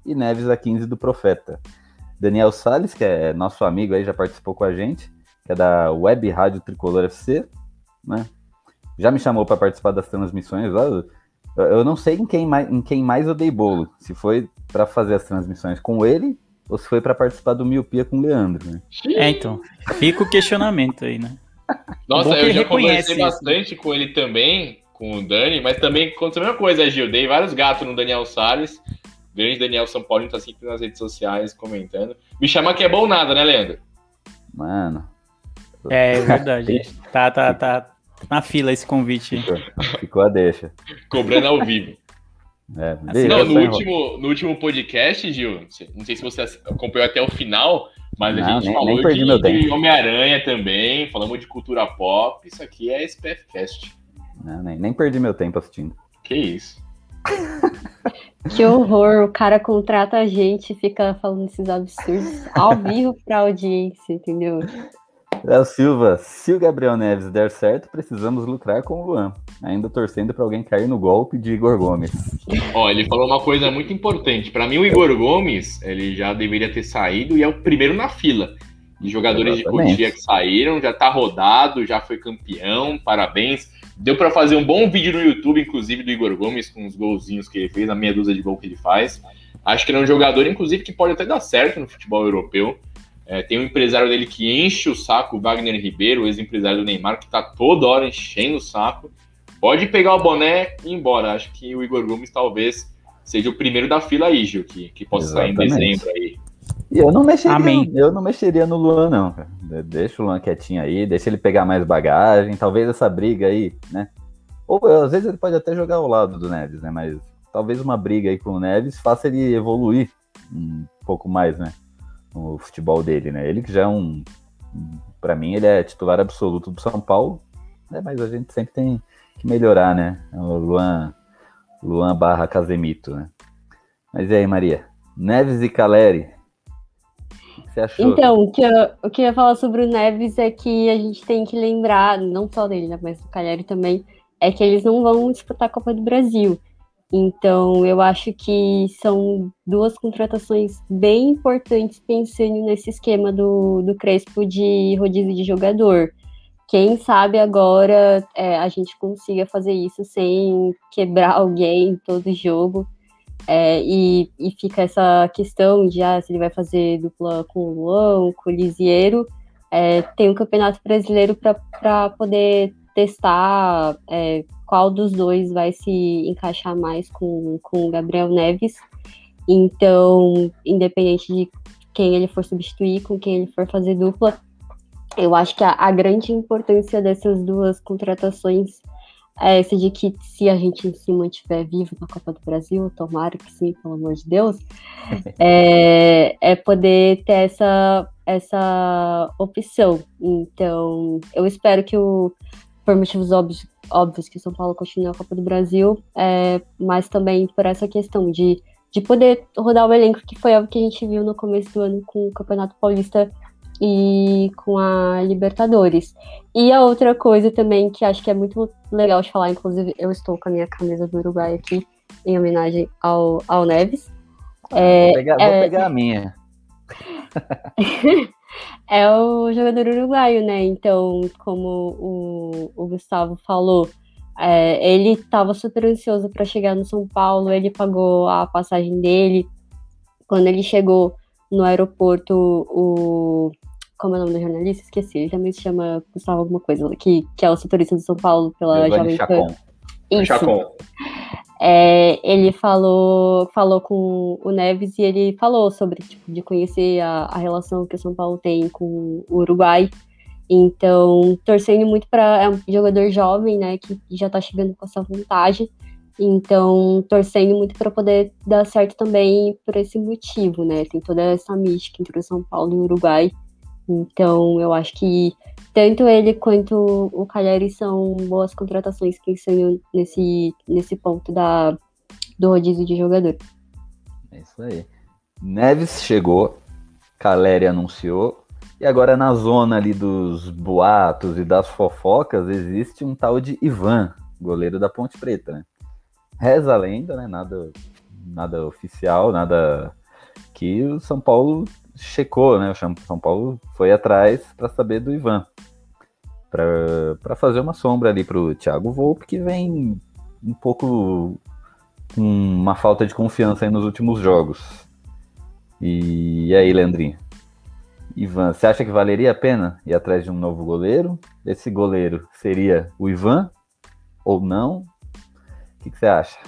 e Neves a 15 do Profeta. Daniel Sales, que é nosso amigo aí, já participou com a gente, que é da Web Rádio Tricolor FC, né? já me chamou para participar das transmissões lá. Eu não sei em quem mais, em quem mais eu dei bolo. Se foi para fazer as transmissões com ele ou se foi para participar do Miopia com o Leandro, né? É, então. Fica o questionamento aí, né? Nossa, eu já conversei bastante com ele também, com o Dani, mas também aconteceu a mesma coisa, Gil. Dei vários gatos no Daniel Salles. Grande Daniel São Paulo tá sempre nas redes sociais comentando. Me chama que é bom nada, né, Leandro? Mano. É, é verdade. tá, tá, tá, na fila esse convite. Ficou, ficou a deixa. Cobrando ao vivo. É, assim, não, no, último, no último podcast, Gil, não sei se você acompanhou até o final, mas não, a gente nem, falou nem de, de Homem-Aranha também, falamos de cultura pop, isso aqui é SPFcast. Não, nem, nem perdi meu tempo assistindo. Que isso. *laughs* Que horror, o cara contrata a gente e fica falando esses absurdos ao vivo pra audiência, entendeu? Léo Silva, se o Gabriel Neves der certo, precisamos lucrar com o Luan. Ainda torcendo para alguém cair no golpe de Igor Gomes. Ó, ele falou uma coisa muito importante. Para mim, o Igor Gomes, ele já deveria ter saído e é o primeiro na fila. De jogadores Exatamente. de Cotia que saíram, já tá rodado, já foi campeão, parabéns. Deu para fazer um bom vídeo no YouTube, inclusive, do Igor Gomes, com os golzinhos que ele fez, a meia dúzia de gol que ele faz. Acho que ele é um jogador, inclusive, que pode até dar certo no futebol europeu. É, tem um empresário dele que enche o saco, o Wagner Ribeiro, ex-empresário do Neymar, que tá toda hora enchendo o saco. Pode pegar o boné e ir embora. Acho que o Igor Gomes talvez seja o primeiro da fila aí, Gil, que, que possa Exatamente. sair em dezembro aí. E eu não mexeria, Amém. eu não mexeria no Luan, não, cara. Deixa o Luan quietinho aí, deixa ele pegar mais bagagem, talvez essa briga aí, né? Ou às vezes ele pode até jogar ao lado do Neves, né? Mas talvez uma briga aí com o Neves faça ele evoluir um pouco mais, né? no futebol dele, né? Ele que já é um. Para mim, ele é titular absoluto do São Paulo, né? mas a gente sempre tem que melhorar, né? O Luan, Luan barra Casemito, né? Mas e aí, Maria? Neves e Caleri. Você achou? Então, o que, eu, o que eu ia falar sobre o Neves é que a gente tem que lembrar, não só dele, né, mas do Caleri também, é que eles não vão disputar a Copa do Brasil. Então, eu acho que são duas contratações bem importantes pensando nesse esquema do, do Crespo de rodízio de jogador. Quem sabe agora é, a gente consiga fazer isso sem quebrar *laughs* alguém todo jogo. É, e, e, fica essa questão de ah, se ele vai fazer dupla com o Luan, com o Lisieiro. É, tem um campeonato brasileiro para poder testar é, qual dos dois vai se encaixar mais com, com o Gabriel Neves. Então, independente de quem ele for substituir, com quem ele for fazer dupla, eu acho que a, a grande importância dessas duas contratações é essa de que se a gente se mantiver vivo na Copa do Brasil, tomara que sim, pelo amor de Deus, *laughs* é, é poder ter essa, essa opção. Então, eu espero que o, por motivos óbvios, óbvios que São Paulo continue a Copa do Brasil, é, mas também por essa questão de, de poder rodar o elenco, que foi algo que a gente viu no começo do ano com o Campeonato Paulista e com a Libertadores. E a outra coisa também que acho que é muito legal de falar, inclusive eu estou com a minha camisa do Uruguai aqui, em homenagem ao, ao Neves. É, vou, pegar, é... vou pegar a minha. *laughs* é o jogador uruguaio, né? Então, como o, o Gustavo falou, é, ele estava super ansioso para chegar no São Paulo, ele pagou a passagem dele. Quando ele chegou no aeroporto, o. Como é o nome do jornalista? Esqueci, ele também se chama Gustavo alguma coisa, que, que é o setorista do São Paulo pela Jovem Pan. Isso. Chacon. É, ele falou, falou com o Neves e ele falou sobre tipo, de conhecer a, a relação que o São Paulo tem com o Uruguai. Então, torcendo muito para é um jogador jovem, né, que já tá chegando com essa vontade. Então, torcendo muito para poder dar certo também por esse motivo, né? Tem toda essa mística entre o São Paulo e o Uruguai. Então, eu acho que tanto ele quanto o Cagliari são boas contratações que saiam nesse, nesse ponto da, do rodízio de jogador. É isso aí. Neves chegou, Caleri anunciou, e agora na zona ali dos boatos e das fofocas existe um tal de Ivan, goleiro da Ponte Preta, né? Reza a lenda, né? Nada, nada oficial, nada que o São Paulo checou, né? O São Paulo foi atrás para saber do Ivan. Para fazer uma sombra ali para o Thiago Volpe, que vem um pouco com uma falta de confiança nos últimos jogos. E, e aí, Leandrinho? Ivan, você acha que valeria a pena ir atrás de um novo goleiro? Esse goleiro seria o Ivan ou não? Que, que você acha?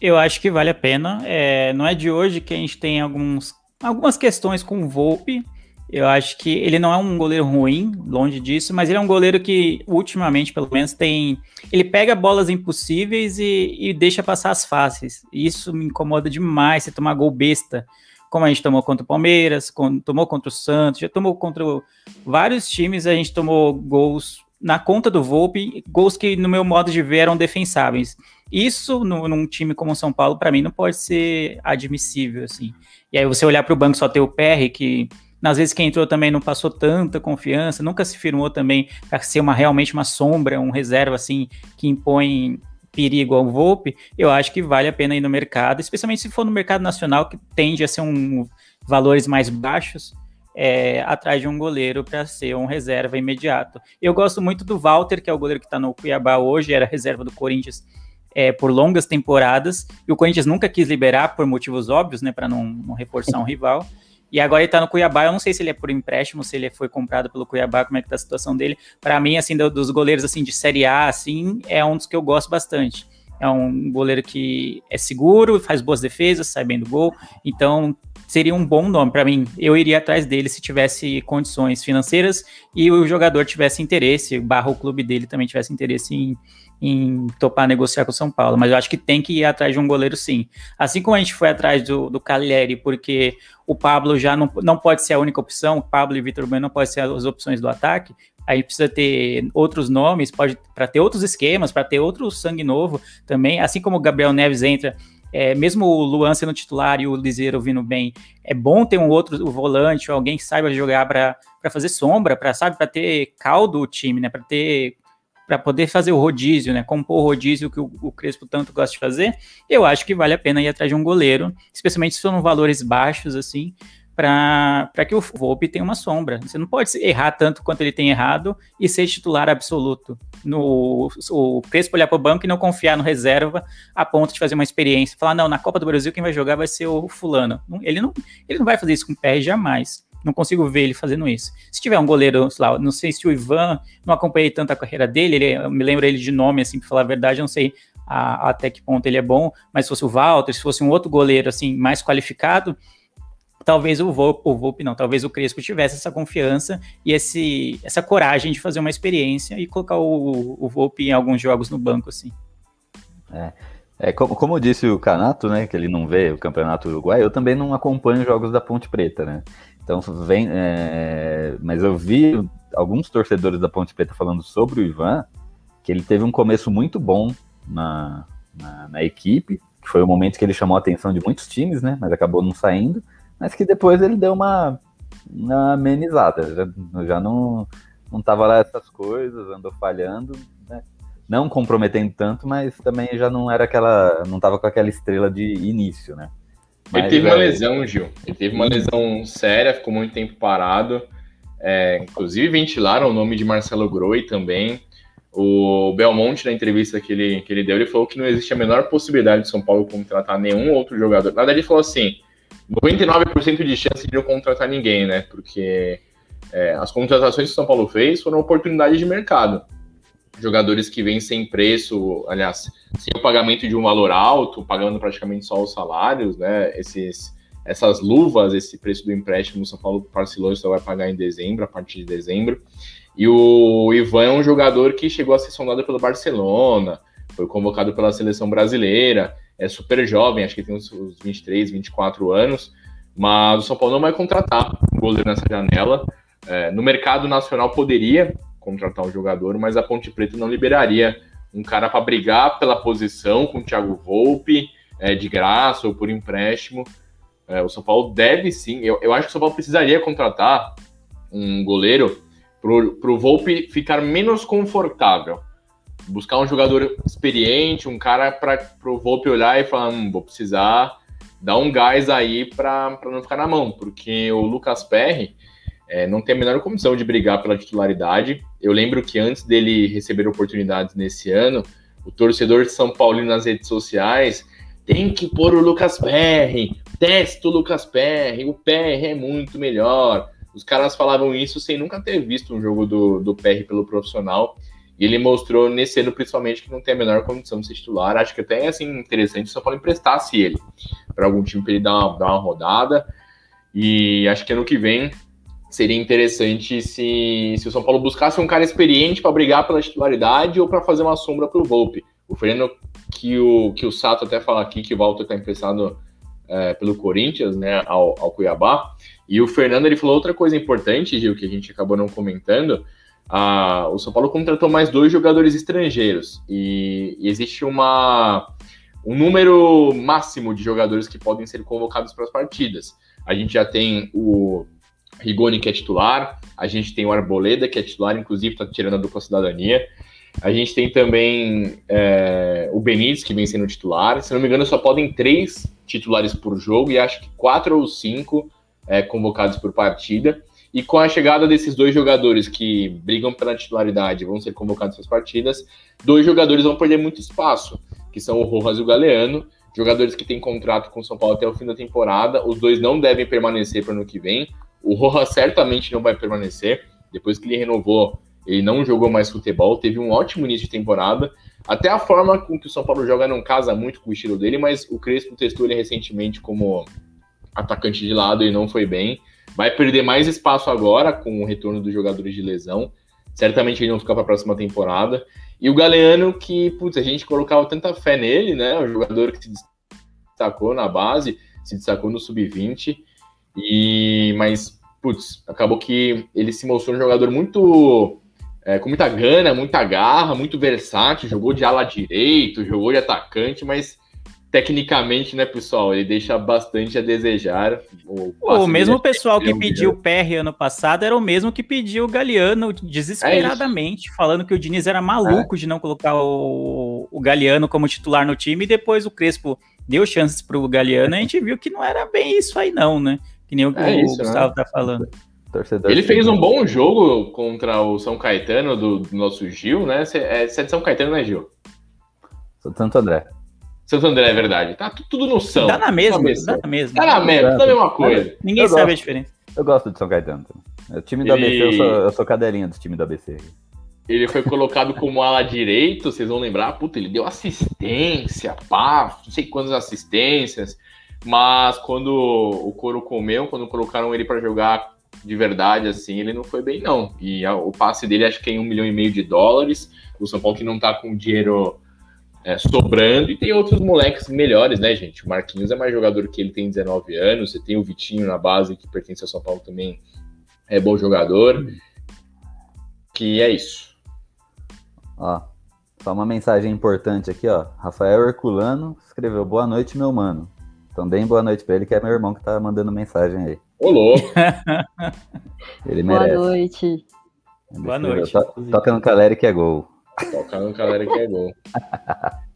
Eu acho que vale a pena. É, não é de hoje que a gente tem alguns algumas questões com o Volpe. Eu acho que ele não é um goleiro ruim, longe disso, mas ele é um goleiro que, ultimamente, pelo menos, tem. Ele pega bolas impossíveis e, e deixa passar as fáceis. Isso me incomoda demais, você tomar gol besta, como a gente tomou contra o Palmeiras, tomou contra o Santos, já tomou contra vários times, a gente tomou gols na conta do Volpe, gols que, no meu modo de ver, eram defensáveis. Isso, no, num time como o São Paulo, para mim, não pode ser admissível, assim. E aí você olhar para o banco só ter o PR, que nas vezes que entrou também não passou tanta confiança, nunca se firmou também para ser uma realmente uma sombra, um reserva assim que impõe perigo ao Volpe, eu acho que vale a pena ir no mercado, especialmente se for no mercado nacional que tende a ser um valores mais baixos. É, atrás de um goleiro para ser um reserva imediato. Eu gosto muito do Walter, que é o goleiro que está no Cuiabá hoje, era reserva do Corinthians é, por longas temporadas, e o Corinthians nunca quis liberar por motivos óbvios, né, para não, não reforçar um rival. E agora ele tá no Cuiabá, eu não sei se ele é por empréstimo, se ele foi comprado pelo Cuiabá, como é que tá a situação dele. Para mim, assim, do, dos goleiros assim de Série A, assim, é um dos que eu gosto bastante. É um goleiro que é seguro, faz boas defesas, sai bem do gol. Então, seria um bom nome para mim. Eu iria atrás dele se tivesse condições financeiras e o jogador tivesse interesse, barra o clube dele também tivesse interesse em, em topar negociar com o São Paulo, mas eu acho que tem que ir atrás de um goleiro sim. Assim como a gente foi atrás do, do porque o Pablo já não, não pode ser a única opção, o Pablo e Vitor Bueno não podem ser as opções do ataque, aí precisa ter outros nomes, pode para ter outros esquemas, para ter outro sangue novo também, assim como o Gabriel Neves entra é, mesmo o Luan sendo titular e o Liseiro vindo bem, é bom ter um outro o volante, alguém que saiba jogar para fazer sombra, para sabe, para ter caldo o time, né, para ter para poder fazer o rodízio, né? Compor o rodízio que o, o, Crespo tanto gosta de fazer, eu acho que vale a pena ir atrás de um goleiro, especialmente se for valores baixos, assim, para que o Volpe tenha uma sombra. Você não pode errar tanto quanto ele tem errado e ser titular absoluto. No, o Crespo olhar para o banco e não confiar no reserva a ponto de fazer uma experiência. Falar, não, na Copa do Brasil quem vai jogar vai ser o fulano. Ele não, ele não vai fazer isso com o PR jamais. Não consigo ver ele fazendo isso. Se tiver um goleiro, sei lá, não sei se o Ivan, não acompanhei tanto a carreira dele, ele, me lembro ele de nome, assim, para falar a verdade, eu não sei a, até que ponto ele é bom, mas se fosse o Walter, se fosse um outro goleiro, assim, mais qualificado, talvez o Volpe, o Volpe não, talvez o Crespo tivesse essa confiança e esse, essa coragem de fazer uma experiência e colocar o, o Volpe em alguns jogos no banco, assim. É. É, como, como disse o Canato, né, que ele não vê o Campeonato Uruguai, eu também não acompanho jogos da Ponte Preta, né? Então vem, é, mas eu vi alguns torcedores da Ponte Preta falando sobre o Ivan, que ele teve um começo muito bom na, na, na, equipe, que foi o momento que ele chamou a atenção de muitos times, né? Mas acabou não saindo, mas que depois ele deu uma, uma amenizada, já, já não não tava lá essas coisas, andou falhando, né? Não comprometendo tanto, mas também já não era aquela, não tava com aquela estrela de início, né? Mas, ele teve é... uma lesão, Gil. Ele teve uma lesão séria, ficou muito tempo parado. É, inclusive ventilaram o nome de Marcelo Groi também. O Belmonte, na entrevista que ele, que ele deu, ele falou que não existe a menor possibilidade de São Paulo contratar nenhum outro jogador. Na verdade, ele falou assim: 99% de chance de não contratar ninguém, né? Porque é, as contratações que o São Paulo fez foram oportunidades de mercado. jogadores que vêm sem preço, aliás, sem o pagamento de um valor alto, pagando praticamente só os salários, né? Esses, essas luvas, esse preço do empréstimo, o São Paulo parcelou só vai pagar em dezembro, a partir de dezembro. E o Ivan é um jogador que chegou a ser sondado pelo Barcelona, foi convocado pela seleção brasileira, é super jovem, acho que tem uns, uns 23, 24 anos, mas o São Paulo não vai contratar um goleiro nessa janela. É, no mercado nacional poderia contratar um jogador, mas a Ponte Preta não liberaria um cara para brigar pela posição com o Thiago Volpe, é, de graça ou por empréstimo. É, o São Paulo deve sim, eu, eu acho que o São Paulo precisaria contratar um goleiro para o Volpe ficar menos confortável. Buscar um jogador experiente, um cara para o Volpe olhar e falar: hum, vou precisar dar um gás aí para não ficar na mão, porque o Lucas Perry é, não tem a menor condição de brigar pela titularidade. Eu lembro que antes dele receber oportunidades nesse ano, o torcedor de São Paulo nas redes sociais tem que pôr o Lucas Perry, testa o Lucas Perry, o Perry é muito melhor. Os caras falavam isso sem nunca ter visto um jogo do, do PR pelo profissional. E ele mostrou nesse ano, principalmente, que não tem a menor condição de ser titular. Acho que até é assim, interessante o São Paulo emprestasse ele para algum time para ele dar uma, dar uma rodada. E acho que ano que vem seria interessante se, se o São Paulo buscasse um cara experiente para brigar pela titularidade ou para fazer uma sombra para o Volpe. O Fernando, que o, que o Sato até fala aqui, que o Walter está emprestado é, pelo Corinthians, né, ao, ao Cuiabá. E o Fernando ele falou outra coisa importante, Gil, que a gente acabou não comentando. O São Paulo contratou mais dois jogadores estrangeiros e, e, existe uma, um número máximo de jogadores que podem ser convocados para as partidas. A gente já tem o Rigoni, que é titular, a gente tem o Arboleda, que é titular, inclusive está tirando a dupla cidadania. A gente tem também é, o Benítez, que vem sendo titular. Se não me engano, só podem três titulares por jogo e acho que quatro ou cinco é, convocados por partida. E com a chegada desses dois jogadores que brigam pela titularidade vão ser convocados para as partidas, dois jogadores vão perder muito espaço, que são o Rojas e o Galeano, jogadores que têm contrato com o São Paulo até o fim da temporada. Os dois não devem permanecer para o ano que vem. O Rojas certamente não vai permanecer. Depois que ele renovou, ele não jogou mais futebol, teve um ótimo início de temporada. Até a forma com que o São Paulo joga não casa muito com o estilo dele, mas o Crespo testou ele recentemente como atacante de lado e não foi bem. Vai perder mais espaço agora com o retorno dos jogadores de lesão. Certamente ele não fica para a próxima temporada. E o Galeano, que putz, a gente colocava tanta fé nele, né? Um jogador que se destacou na base, se destacou no sub-20. E mas putz, acabou que ele se mostrou um jogador muito é, com muita gana, muita garra, muito versátil, jogou de ala direito, jogou de atacante, mas tecnicamente, né, pessoal, ele deixa bastante a desejar. O, o mesmo pessoal que pediu o PR ano passado era o mesmo que pediu o Galeano desesperadamente, é falando que o Diniz era maluco é. de não colocar o, o Galeano como titular no time, e depois o Crespo deu chances para o Galeano, e a gente viu que não era bem isso aí não, né? Que nem o, é o isso? Gustavo né? tá falando. Torcedor ele fez um bom jogo contra o São Caetano do, do nosso Gil, né? Você é, é de São Caetano, né, Gil? Sou Santo André. Santo André, é verdade. Tá tudo no São. Tá na mesma, tá na mesma. Tá na mesma, tá a mesma coisa. Ninguém eu sabe gosto, a diferença. Eu gosto de São Caetano. O time do ele... ABC, eu sou, eu sou cadelinha do time do ABC. Ele foi colocado como ala direito, vocês vão lembrar, puta, ele deu assistência, pá, não sei quantas assistências, mas quando o couro comeu, quando colocaram ele para jogar de verdade, assim, ele não foi bem, não. E a, o passe dele acho que é em um milhão e meio de dólares, o São Paulo que não tá com dinheiro é, sobrando, e tem outros moleques melhores, né, gente? O Marquinhos é mais jogador que ele, tem 19 anos, você tem o Vitinho na base, que pertence ao São Paulo também, é bom jogador, que é isso. Ó, só uma mensagem importante aqui, ó. Rafael Herculano escreveu boa noite, meu mano. Também boa noite pra ele, que é meu irmão que tá mandando mensagem aí. Ô, louco! *laughs* ele merece. Boa noite. Boa noite. toca no Caleri que é gol. Tocar no Calera que é gol.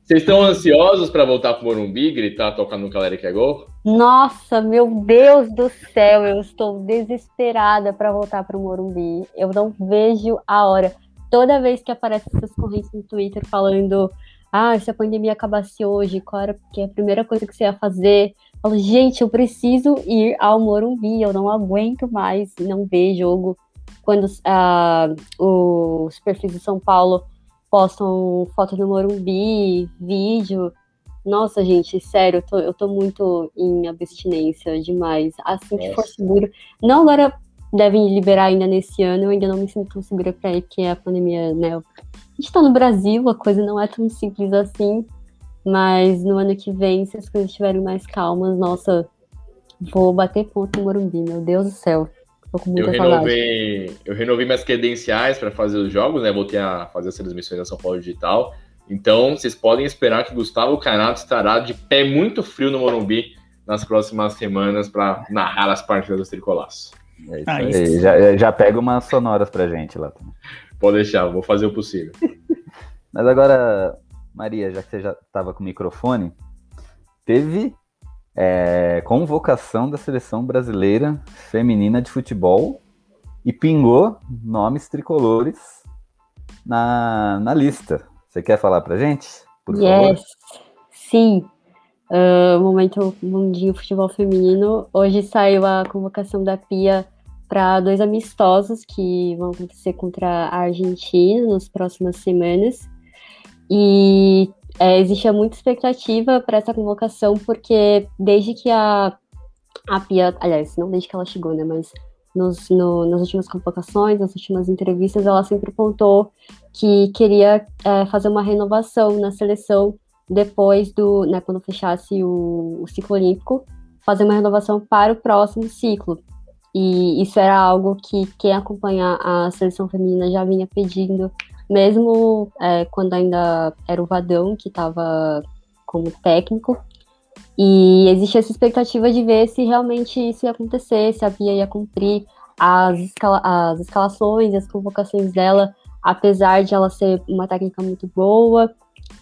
Vocês estão ansiosos para voltar pro Morumbi gritar tocar no Calera que é gol? Nossa, meu Deus do céu, eu estou desesperada para voltar pro Morumbi. Eu não vejo a hora. Toda vez que aparece essas correntes no Twitter falando ah, se a pandemia acabasse hoje, qual era a primeira coisa que você ia fazer? Eu falo, gente, eu preciso ir ao Morumbi, eu não aguento mais não ver jogo. Quando ah, os perfis de São Paulo postam foto do Morumbi, vídeo. Nossa, gente, sério, eu tô, eu tô muito em abstinência demais. Assim que for seguro. Não, agora devem liberar ainda nesse ano, eu ainda não me sinto tão segura pra ir, porque a pandemia, né? A gente tá no Brasil, a coisa não é tão simples assim. Mas no ano que vem, se as coisas estiverem mais calmas, nossa, vou bater ponto no Morumbi, meu Deus do céu. Tô com muita Eu saudade. renovei, eu renovei minhas credenciais para fazer os jogos, né? Voltei a fazer as transmissões da São Paulo Digital. Então, vocês podem esperar que Gustavo Canato estará de pé muito frio no Morumbi nas próximas semanas para narrar as partidas dos tricolaços. É isso Ah, aí. isso. Já, já pega umas sonoras pra gente lá também. Pode deixar, vou fazer o possível. *laughs* Mas agora, Maria, já que você já estava com o microfone, teve é, convocação da seleção brasileira feminina de futebol e pingou nomes tricolores na, na lista. Você quer falar pra gente? Por favor? Yes, sim. Ah, momento Mundinho Futebol Feminino. Hoje saiu a convocação da Pia para dois amistosos que vão acontecer contra a Argentina nas próximas semanas. E é, existia muita expectativa para essa convocação, porque desde que a, a Pia, aliás, não desde que ela chegou, né, mas nos, no- nas últimas convocações, nas últimas entrevistas, ela sempre pontou que queria é, fazer uma renovação na seleção depois do, né, quando fechasse o, o ciclo olímpico, fazer uma renovação para o próximo ciclo. E isso era algo que quem acompanha a seleção feminina já vinha pedindo, mesmo é, quando ainda era o Vadão que estava como técnico. E existe essa expectativa de ver se realmente isso ia acontecer, se a Bia ia cumprir as, escala- as escalações, as convocações dela, apesar de ela ser uma técnica muito boa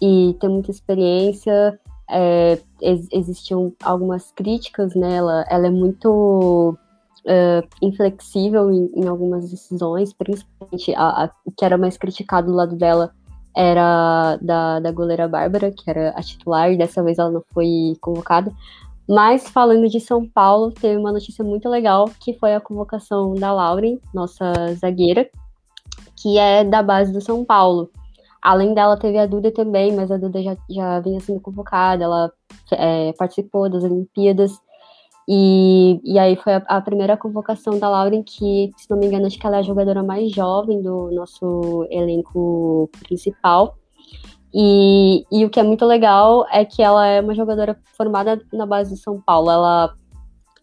e ter muita experiência, é, ex- existiam algumas críticas nela. Ela é muito é, inflexível em, em algumas decisões, principalmente a, a- que era mais criticado do lado dela era da, da goleira Bárbara, que era a titular, dessa vez ela não foi convocada. Mas falando de São Paulo, teve uma notícia muito legal, que foi a convocação da Lauren, nossa zagueira, que é da base do São Paulo. Além dela, teve a Duda também, mas a Duda já, já vinha sendo convocada, ela é, participou das Olimpíadas. E, e aí foi a, a primeira convocação da Lauren, que, se não me engano, acho que ela é a jogadora mais jovem do nosso elenco principal. E, e o que é muito legal é que ela é uma jogadora formada na base do São Paulo. Ela,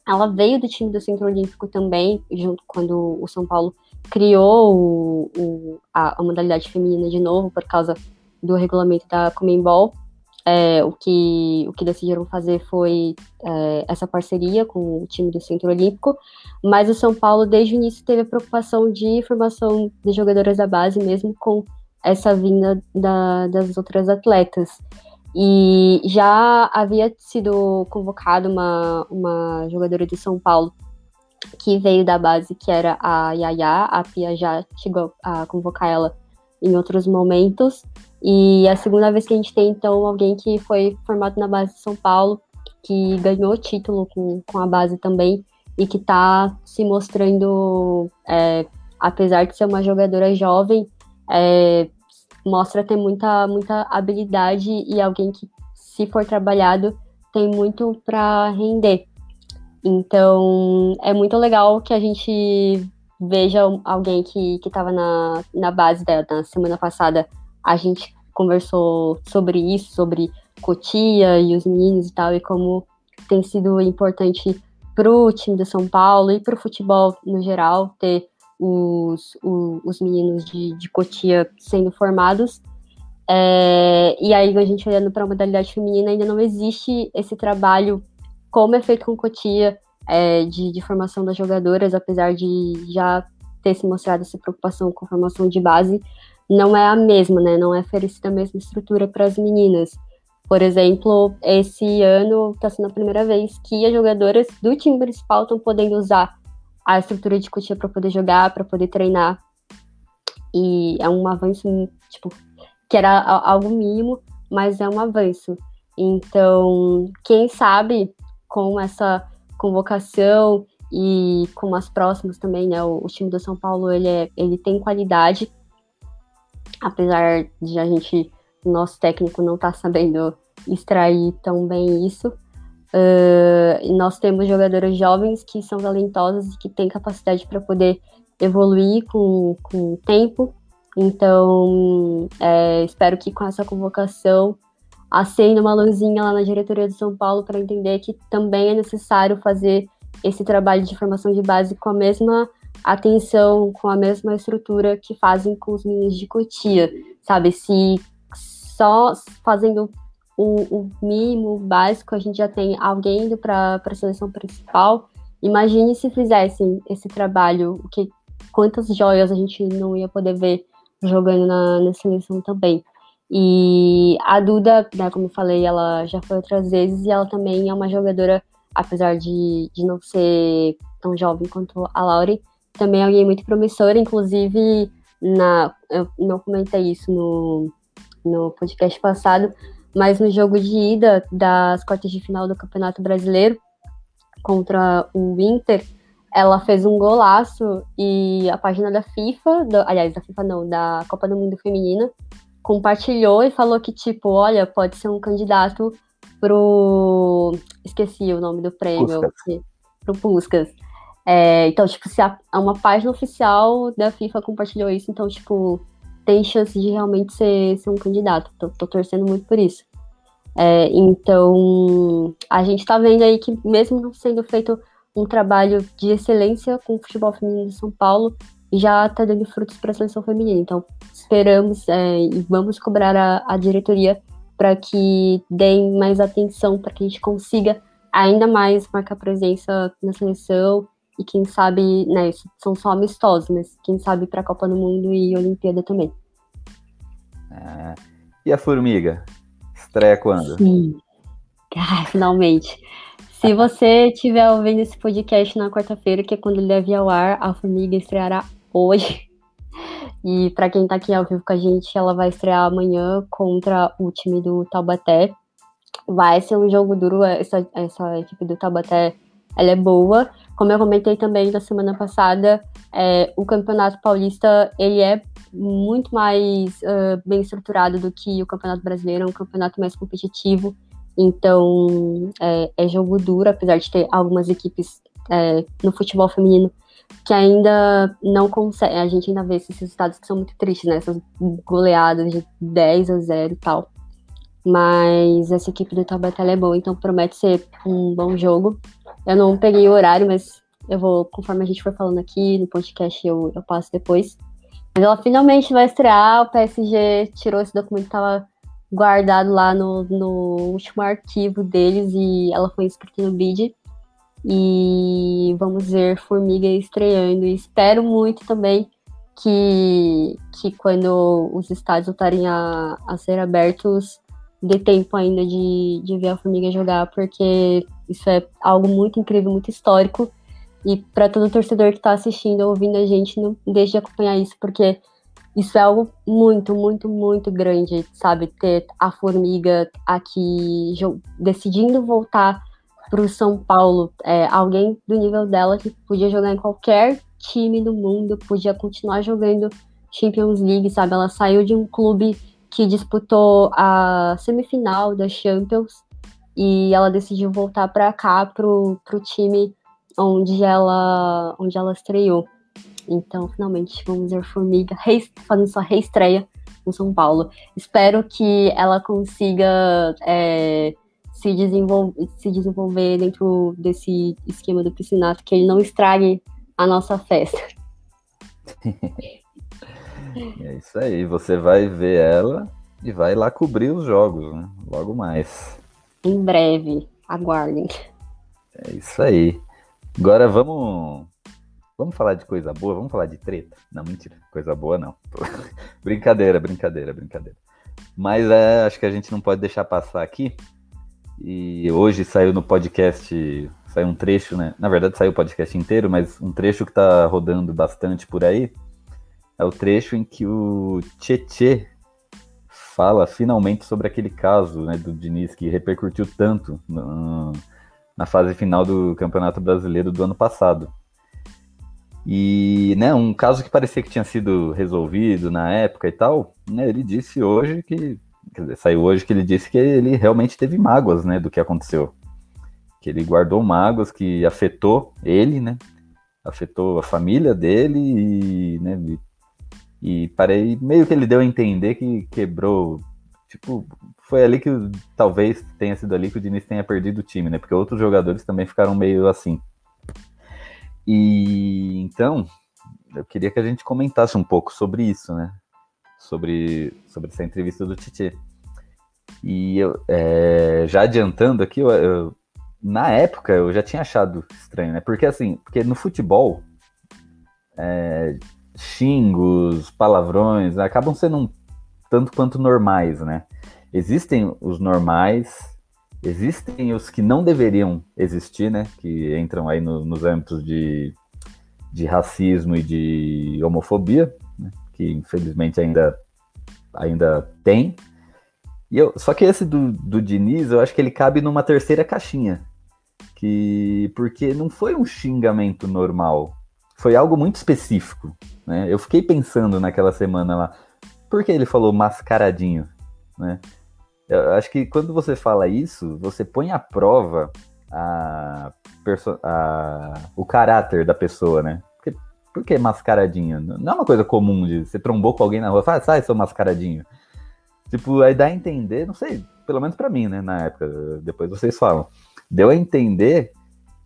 ela veio do time do Centro Olímpico também, junto quando o São Paulo criou o, o- a, a modalidade feminina de novo, por causa do regulamento da Comembol. É, o, que, o que decidiram fazer foi é, essa parceria com o time do Centro Olímpico, mas o São Paulo, desde o início, teve a preocupação de formação de jogadoras da base, mesmo com essa vinda da- das outras atletas. E já havia sido convocada uma, uma jogadora de São Paulo que veio da base, que era a Yaya, a Pia já chegou a convocar ela em outros momentos. E é a segunda vez que a gente tem, então, alguém que foi formado na base de São Paulo, que ganhou título com, com a base também, e que está se mostrando, é, apesar de ser uma jogadora jovem, é, mostra ter muita, muita habilidade e alguém que, se for trabalhado, tem muito para render. Então, é muito legal que a gente veja alguém que estava na, na base dela. Na semana passada, a gente conversou sobre isso, sobre Cotia e os meninos e tal, e como tem sido importante para o time do São Paulo e para o futebol no geral ter os, o- os meninos de, de Cotia sendo formados. É, e aí, a gente olhando para a modalidade feminina, ainda não existe esse trabalho como é feito com Cotia, é, de, de formação das jogadoras, apesar de já ter se mostrado essa preocupação com formação de base, não é a mesma, né? Não é oferecida a mesma estrutura para as meninas. Por exemplo, esse ano está sendo a primeira vez que as jogadoras do time principal estão podendo usar a estrutura de Cotia para poder jogar, para poder treinar. E é um avanço, tipo, que era algo mínimo, mas é um avanço. Então, quem sabe com essa convocação e com as próximas também, né? O, o time do São Paulo ele, é, ele tem qualidade apesar de a gente, nosso técnico não estar tá sabendo extrair tão bem isso. Uh, nós temos jogadoras jovens que são talentosas e que têm capacidade para poder evoluir com, com o tempo. Então, é, espero que com essa convocação acenda uma luzinha lá na diretoria de São Paulo para entender que também é necessário fazer esse trabalho de formação de base com a mesma atenção, com a mesma estrutura que fazem com os meninos de Cotia, sabe? Se só fazendo o, o mínimo, o básico, a gente já tem alguém indo para a seleção principal. Imagine se fizessem esse trabalho, que quantas joias a gente não ia poder ver jogando na, na seleção também. E a Duda, né, como eu falei, ela já foi outras vezes e ela também é uma jogadora, apesar de, de não ser tão jovem quanto a Laure, também é alguém muito promissora, inclusive na, eu não comentei isso no, no podcast passado, mas no jogo de ida das quartas de final do Campeonato Brasileiro contra o Inter, ela fez um golaço e a página da FIFA, do, aliás, da FIFA não, da Copa do Mundo Feminina, compartilhou e falou que, tipo, olha, pode ser um candidato pro. Esqueci o nome do prêmio. Puskas. Pro Puskas. É, então, tipo, se a, uma página oficial da FIFA compartilhou isso, então, tipo, tem chance de realmente ser, ser um candidato. Tô, tô torcendo muito por isso. É, então, a gente tá vendo aí que, mesmo não sendo feito um trabalho de excelência com o futebol feminino de São Paulo, já tá dando frutos para a seleção feminina. Então, esperamos é, e vamos cobrar a, a diretoria para que deem mais atenção, para que a gente consiga ainda mais marcar presença na seleção e quem sabe, né, são só amistosos, mas quem sabe para a Copa do Mundo e Olimpíada também. É. E a Formiga? Estreia quando? Sim. Ah, finalmente. Se você estiver ouvindo esse podcast na quarta-feira, que é quando ele deve ao ar, a Formiga estreará hoje. E para quem está aqui ao vivo com a gente, ela vai estrear amanhã contra o time do Taubaté. Vai ser um jogo duro, essa, essa equipe do Taubaté ela é boa. Como eu comentei também na semana passada, é, o Campeonato Paulista ele é muito mais uh, bem estruturado do que o Campeonato Brasileiro, é um campeonato mais competitivo. Então é, é jogo duro, apesar de ter algumas equipes é, no futebol feminino que ainda não consegue. A gente ainda vê esses resultados que são muito tristes, né? Essas goleadas de 10 a 0 e tal. Mas essa equipe do Taubaté é boa, então promete ser um bom jogo. Eu não peguei o horário, mas eu vou, conforme a gente for falando aqui no podcast, eu, eu passo depois. Mas ela finalmente vai estrear. O PSG tirou esse documento que estava guardado lá no, no último arquivo deles e ela foi inscrita no BID. E vamos ver Formiga estreando. E espero muito também que, que quando os estádios voltarem a, a ser abertos, dê tempo ainda de, de ver a Formiga jogar, porque isso é algo muito incrível, muito histórico. E para todo torcedor que está assistindo, ouvindo a gente, não deixe de acompanhar isso, porque isso é algo muito, muito, muito grande, sabe? Ter a Formiga aqui decidindo voltar para o São Paulo, é, alguém do nível dela que podia jogar em qualquer time do mundo, podia continuar jogando Champions League, sabe? Ela saiu de um clube que disputou a semifinal da Champions e ela decidiu voltar para cá pro, pro time onde ela onde ela estreou. Então, finalmente, vamos ver Formiga fazendo sua reestreia no São Paulo. Espero que ela consiga é, se, desenvolver, se desenvolver dentro desse esquema do piscinato, que ele não estrague a nossa festa. *laughs* É isso aí, você vai ver ela e vai lá cobrir os jogos, né? Logo mais. Em breve, aguardem. É isso aí. Agora vamos vamos falar de coisa boa, vamos falar de treta. Não, mentira, coisa boa não. *laughs* brincadeira, brincadeira, brincadeira. Mas é, acho que a gente não pode deixar passar aqui. E hoje saiu no podcast, saiu um trecho, né? Na verdade saiu o podcast inteiro, mas um trecho que tá rodando bastante por aí é o trecho em que o Tietê fala finalmente sobre aquele caso né, do Diniz que repercutiu tanto no, na fase final do Campeonato Brasileiro do ano passado. E, né, um caso que parecia que tinha sido resolvido na época e tal, né, ele disse hoje que, dizer, saiu hoje que ele disse que ele realmente teve mágoas, né, do que aconteceu. Que ele guardou mágoas que afetou ele, né, afetou a família dele e, né, e, e parei, meio que ele deu a entender que quebrou, tipo, foi ali que talvez tenha sido ali que o Diniz tenha perdido o time, né, porque outros jogadores também ficaram meio assim. E então, eu queria que a gente comentasse um pouco sobre isso, né? Sobre, sobre essa entrevista do Titi. E eu, é, já adiantando aqui, eu, eu, na época eu já tinha achado estranho, né? Porque assim, porque no futebol, é, xingos, palavrões, acabam sendo um tanto quanto normais, né? Existem os normais Existem os que não deveriam existir, né? Que entram aí no, nos âmbitos de, de racismo e de homofobia, né, que infelizmente ainda, ainda tem. E eu, só que esse do, do Diniz, eu acho que ele cabe numa terceira caixinha. Que, porque não foi um xingamento normal. Foi algo muito específico. Né? Eu fiquei pensando naquela semana lá. Por que ele falou mascaradinho? Né? Eu acho que quando você fala isso, você põe à prova a, a, o caráter da pessoa, né? Por que mascaradinho? Não é uma coisa comum de você trombou com alguém na rua, fala, sai, seu mascaradinho. Tipo, aí dá a entender, não sei, pelo menos para mim, né, na época, depois vocês falam. Deu a entender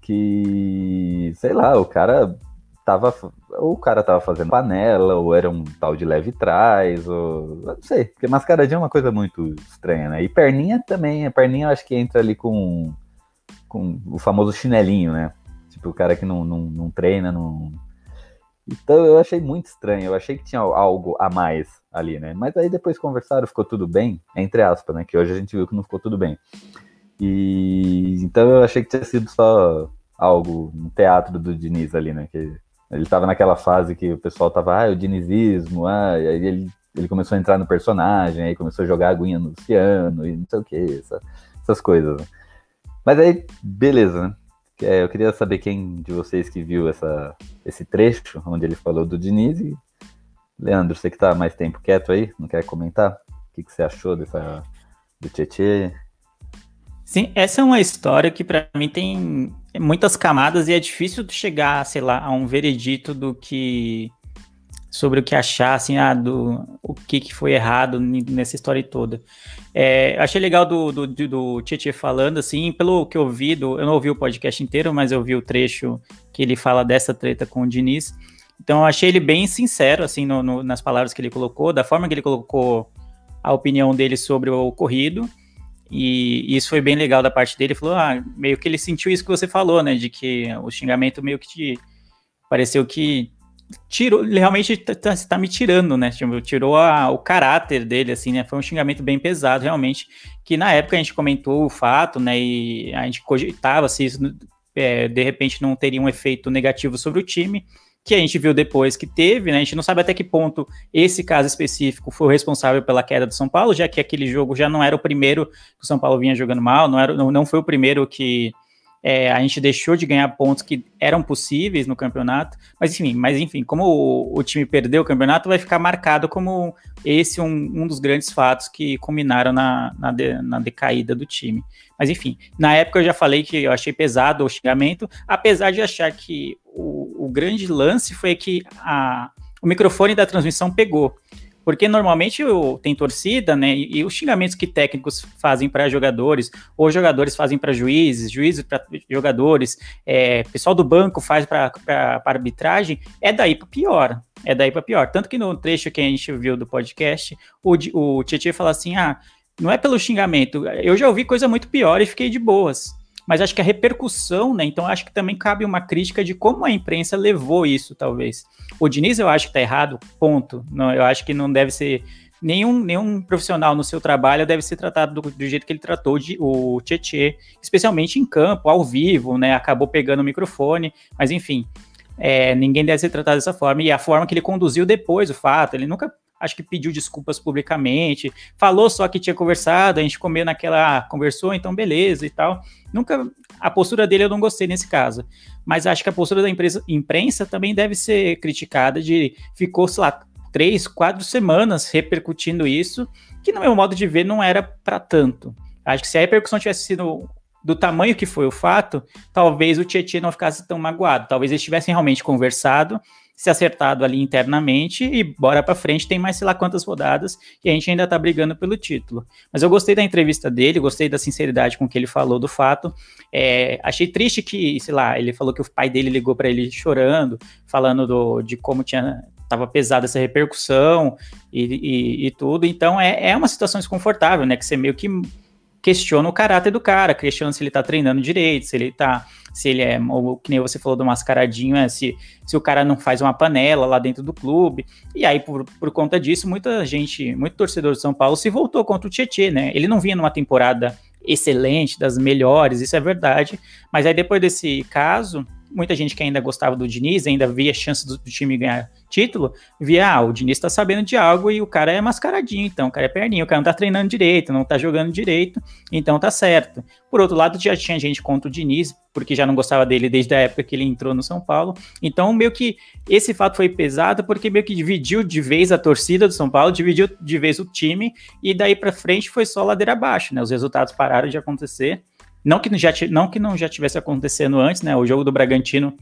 que, sei lá, o cara tava. Ou o cara tava fazendo panela, ou era um tal de leve trás, ou. Não sei, porque mascaradinha é uma coisa muito estranha, né? E perninha também, a perninha eu acho que entra ali com, com o famoso chinelinho, né? Tipo, o cara que não, não, não treina, não. Então eu achei muito estranho, eu achei que tinha algo a mais ali, né? Mas aí depois conversaram, ficou tudo bem, entre aspas, né? Que hoje a gente viu que não ficou tudo bem. E então eu achei que tinha sido só algo, um teatro do Diniz ali, né? Que ele estava naquela fase que o pessoal tava, ah, o dinizismo, ah, e aí ele, ele começou a entrar no personagem, aí começou a jogar aguinha no piano e não sei o que, essa, essas coisas. Né? Mas aí, beleza, né? É, eu queria saber quem de vocês que viu essa, esse trecho onde ele falou do Diniz e Leandro, você que tá mais tempo quieto aí, não quer comentar? O que, que você achou dessa do Tietê? Sim, essa é uma história que para mim tem muitas camadas e é difícil chegar, sei lá, a um veredito do que sobre o que achar, assim, ah, do o que, que foi errado nessa história toda. É, achei legal do, do, do Tietchan falando, assim, pelo que eu vi, do, eu não ouvi o podcast inteiro, mas eu vi o trecho que ele fala dessa treta com o Diniz. Então eu achei ele bem sincero, assim, no, no, nas palavras que ele colocou, da forma que ele colocou a opinião dele sobre o ocorrido. E, isso foi bem legal da parte dele. Ele falou, ah, meio que ele sentiu isso que você falou, né? De que o xingamento meio que te pareceu que tirou, realmente tá, tá, tá me tirando, né? Tipo, tirou a, o caráter dele, assim, né? Foi um xingamento bem pesado, realmente. Que na época a gente comentou o fato, né? E a gente cogitava se isso é, de repente não teria um efeito negativo sobre o time que a gente viu depois que teve, né? A gente não sabe até que ponto esse caso específico foi o responsável pela queda do São Paulo, já que aquele jogo já não era o primeiro que o São Paulo vinha jogando mal, não, era, não, não foi o primeiro que é, a gente deixou de ganhar pontos que eram possíveis no campeonato, mas enfim, mas enfim, como o, o time perdeu o campeonato, vai ficar marcado como esse um, um dos grandes fatos que culminaram na, na, de, na, decaída do time. Mas enfim, na época eu já falei que eu achei pesado o xingamento, apesar de achar que o, o grande lance foi que a, o microfone da transmissão pegou. Porque normalmente o, tem torcida, né? E, e, os xingamentos que técnicos fazem para jogadores, ou jogadores fazem para juízes, juízes para jogadores, é, pessoal do banco faz para arbitragem, é daí para pior. É daí para pior. Tanto que no trecho que a gente viu do podcast, o, o Tietchan fala assim: ah, não é pelo xingamento, eu já ouvi coisa muito pior e fiquei de boas mas acho que a repercussão, né? Então acho que também cabe uma crítica de como a imprensa levou isso, talvez. O Diniz eu acho que tá errado, ponto. Não, eu acho que não deve ser nenhum, nenhum profissional no seu trabalho deve ser tratado do, do jeito que ele tratou de, o Tietê, especialmente em campo, ao vivo, né? Acabou pegando o microfone, mas enfim, é, ninguém deve ser tratado dessa forma. E a forma que ele conduziu depois o fato, ele nunca acho que pediu desculpas publicamente, falou só que tinha conversado, a gente comeu naquela, ah, conversou, então beleza e tal. Nunca, a postura dele eu não gostei nesse caso, mas acho que a postura da empresa, imprensa também deve ser criticada de, ficou, sei lá, três, quatro semanas repercutindo isso, que no meu modo de ver não era para tanto. Acho que se a repercussão tivesse sido do tamanho que foi o fato, talvez o Tietchan não ficasse tão magoado. Talvez eles tivessem realmente conversado, se acertado ali internamente e bora para frente. Tem mais sei lá quantas rodadas e a gente ainda tá brigando pelo título. Mas eu gostei da entrevista dele, gostei da sinceridade com que ele falou do fato. É, achei triste que, sei lá, ele falou que o pai dele ligou para ele chorando, falando do, de como tinha estava pesada essa repercussão e, e, e, tudo. Então é, é uma situação desconfortável, né? Que você meio que questiona o caráter do cara, questiona se ele tá treinando direito, se ele tá. Se ele é, ou que nem você falou do mascaradinho, é, se, se o cara não faz uma panela lá dentro do clube. E aí, por, por conta disso, muita gente, muito torcedor de São Paulo se voltou contra o Tietê, né? Ele não vinha numa temporada excelente, das melhores, isso é verdade. Mas aí, depois desse caso, muita gente que ainda gostava do Diniz, ainda via chance do, do time ganhar título, via, ah, o Diniz tá sabendo de algo e o cara é mascaradinho, então o cara é perninho, o cara não tá treinando direito, não tá jogando direito, então tá certo. Por outro lado, já tinha gente contra o Diniz, porque já não gostava dele desde a época que ele entrou no São Paulo, então meio que esse fato foi pesado, porque meio que dividiu de vez a torcida do São Paulo, dividiu de vez o time, e daí para frente foi só ladeira abaixo, né, os resultados pararam de acontecer, não que, já, não que não já tivesse acontecendo antes, né? O jogo do Bragantino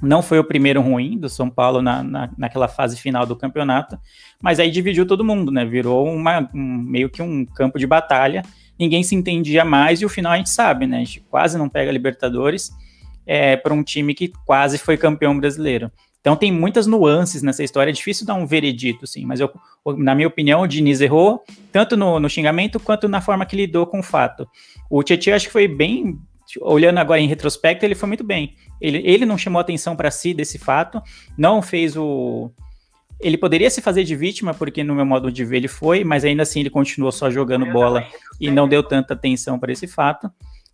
não foi o primeiro ruim do São Paulo na, na, naquela fase final do campeonato, mas aí dividiu todo mundo, né? Virou uma, um, meio que um campo de batalha. Ninguém se entendia mais e o final a gente sabe, né? A gente quase não pega Libertadores é, para um time que quase foi campeão brasileiro. Então tem muitas nuances nessa história, é difícil dar um veredito, sim, mas eu, na minha opinião, o Diniz errou, tanto no, no xingamento quanto na forma que lidou com o fato. O Tietchan acho que foi bem, olhando agora em retrospecto, ele foi muito bem. Ele, ele não chamou atenção para si desse fato, não fez o. Ele poderia se fazer de vítima, porque no meu modo de ver ele foi, mas ainda assim ele continuou só jogando bola e não deu tanta atenção para esse fato.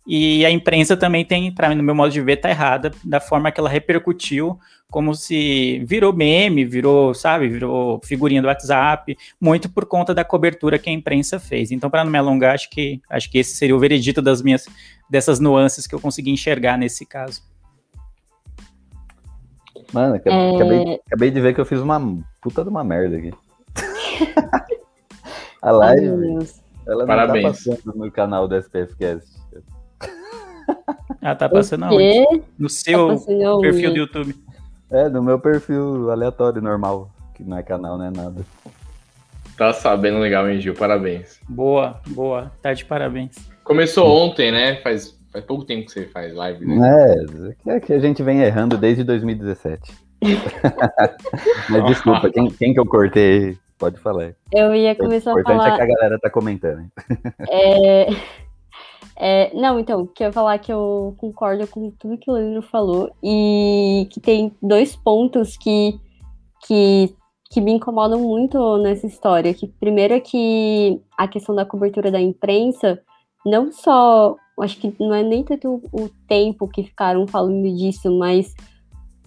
E a imprensa também tem, para mim, no meu modo de ver, tá errada da forma que ela repercutiu, como se virou meme, virou, sabe, virou figurinha do WhatsApp, muito por conta da cobertura que a imprensa fez. Então, para não me alongar, acho que acho que esse seria o veredito das minhas dessas nuances que eu consegui enxergar nesse caso. Mano, acabei, é... acabei, de ver que eu fiz uma puta de uma merda aqui. *laughs* a live, ela não tá Parabéns. tá passando no canal do SPFcast. Ah, tá passando aonde? No tá seu tá perfil do YouTube. É, no meu perfil aleatório, normal. Que não é canal, não é nada. Tá sabendo legal, hein, Gil? Parabéns. Boa, boa. Tá de parabéns. Começou ontem, né? Faz, faz pouco tempo que você faz live, né? É, é que a gente vem errando desde 2017. *laughs* Mas desculpa, quem, quem que eu cortei? Pode falar. Eu ia começar a falar... O importante é que a galera tá comentando. É... É, não, então, quero falar que eu concordo com tudo que o Leandro falou e que tem dois pontos que, que, que me incomodam muito nessa história. Que primeiro é que a questão da cobertura da imprensa, não só, acho que não é nem tanto o tempo que ficaram falando disso, mas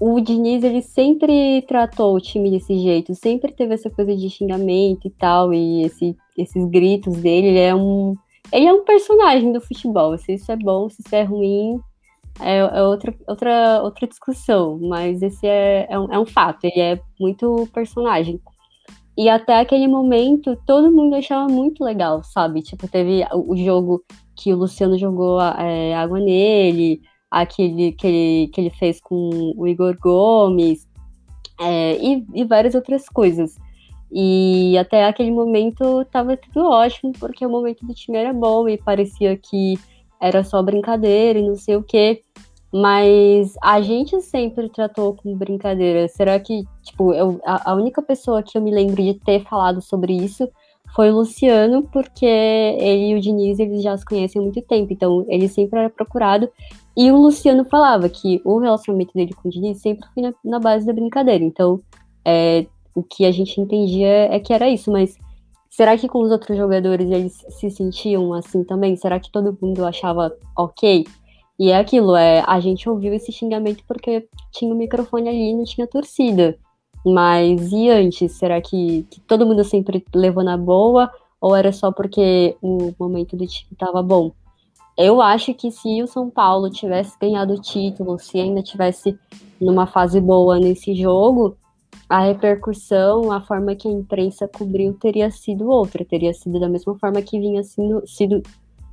o Diniz ele sempre tratou o time desse jeito, sempre teve essa coisa de xingamento e tal, e esse, esses gritos dele, ele é um ele é um personagem do futebol. Se isso é bom, se isso é ruim, é, é outra, outra, outra discussão. Mas esse é, é, um, é um fato. Ele é muito personagem. E até aquele momento, todo mundo achava muito legal, sabe? Tipo, teve o, o jogo que o Luciano jogou é, água nele, aquele que ele, que ele fez com o Igor Gomes, é, e, e várias outras coisas. E até aquele momento tava tudo ótimo, porque o momento do time era bom e parecia que era só brincadeira e não sei o quê. Mas a gente sempre tratou como brincadeira. Será que, tipo, eu, a, a única pessoa que eu me lembro de ter falado sobre isso foi o Luciano, porque ele e o Diniz eles já se conhecem há muito tempo, então ele sempre era procurado. E o Luciano falava que o relacionamento dele com o Diniz sempre foi na, na base da brincadeira. Então, é, o que a gente entendia é que era isso, mas será que com os outros jogadores eles se sentiam assim também? Será que todo mundo achava ok? E é aquilo, é, a gente ouviu esse xingamento porque tinha o microfone ali e não tinha torcida. Mas e antes? Será que, que todo mundo sempre levou na boa? Ou era só porque o momento do time estava bom? Eu acho que se o São Paulo tivesse ganhado o título, se ainda tivesse numa fase boa nesse jogo, a repercussão, a forma que a imprensa cobriu teria sido outra, teria sido da mesma forma que vinha sendo, sido,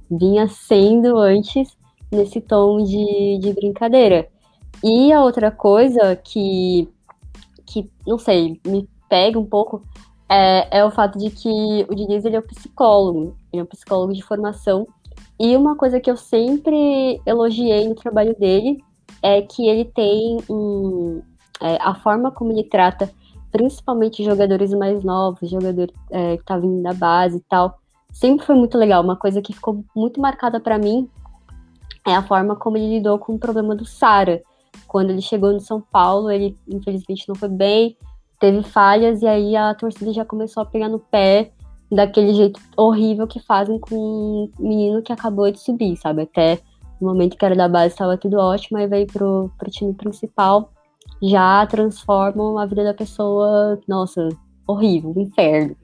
vinha sendo antes, nesse tom de, de brincadeira. E a outra coisa que, que, não sei, me pega um pouco é, é o fato de que o Diniz ele é um psicólogo, ele é um psicólogo de formação, e uma coisa que eu sempre elogiei no trabalho dele é que ele tem um, é, a forma como ele trata principalmente jogadores mais novos, jogador é, que tá vindo da base e tal, sempre foi muito legal. Uma coisa que ficou muito marcada para mim é a forma como ele lidou com o problema do Sara. Quando ele chegou no São Paulo, ele infelizmente não foi bem, teve falhas e aí a torcida já começou a pegar no pé daquele jeito horrível que fazem com um menino que acabou de subir, sabe? Até no momento que era da base estava tudo ótimo, aí veio pro, pro time principal, já transformam a vida da pessoa, nossa, horrível, inferno.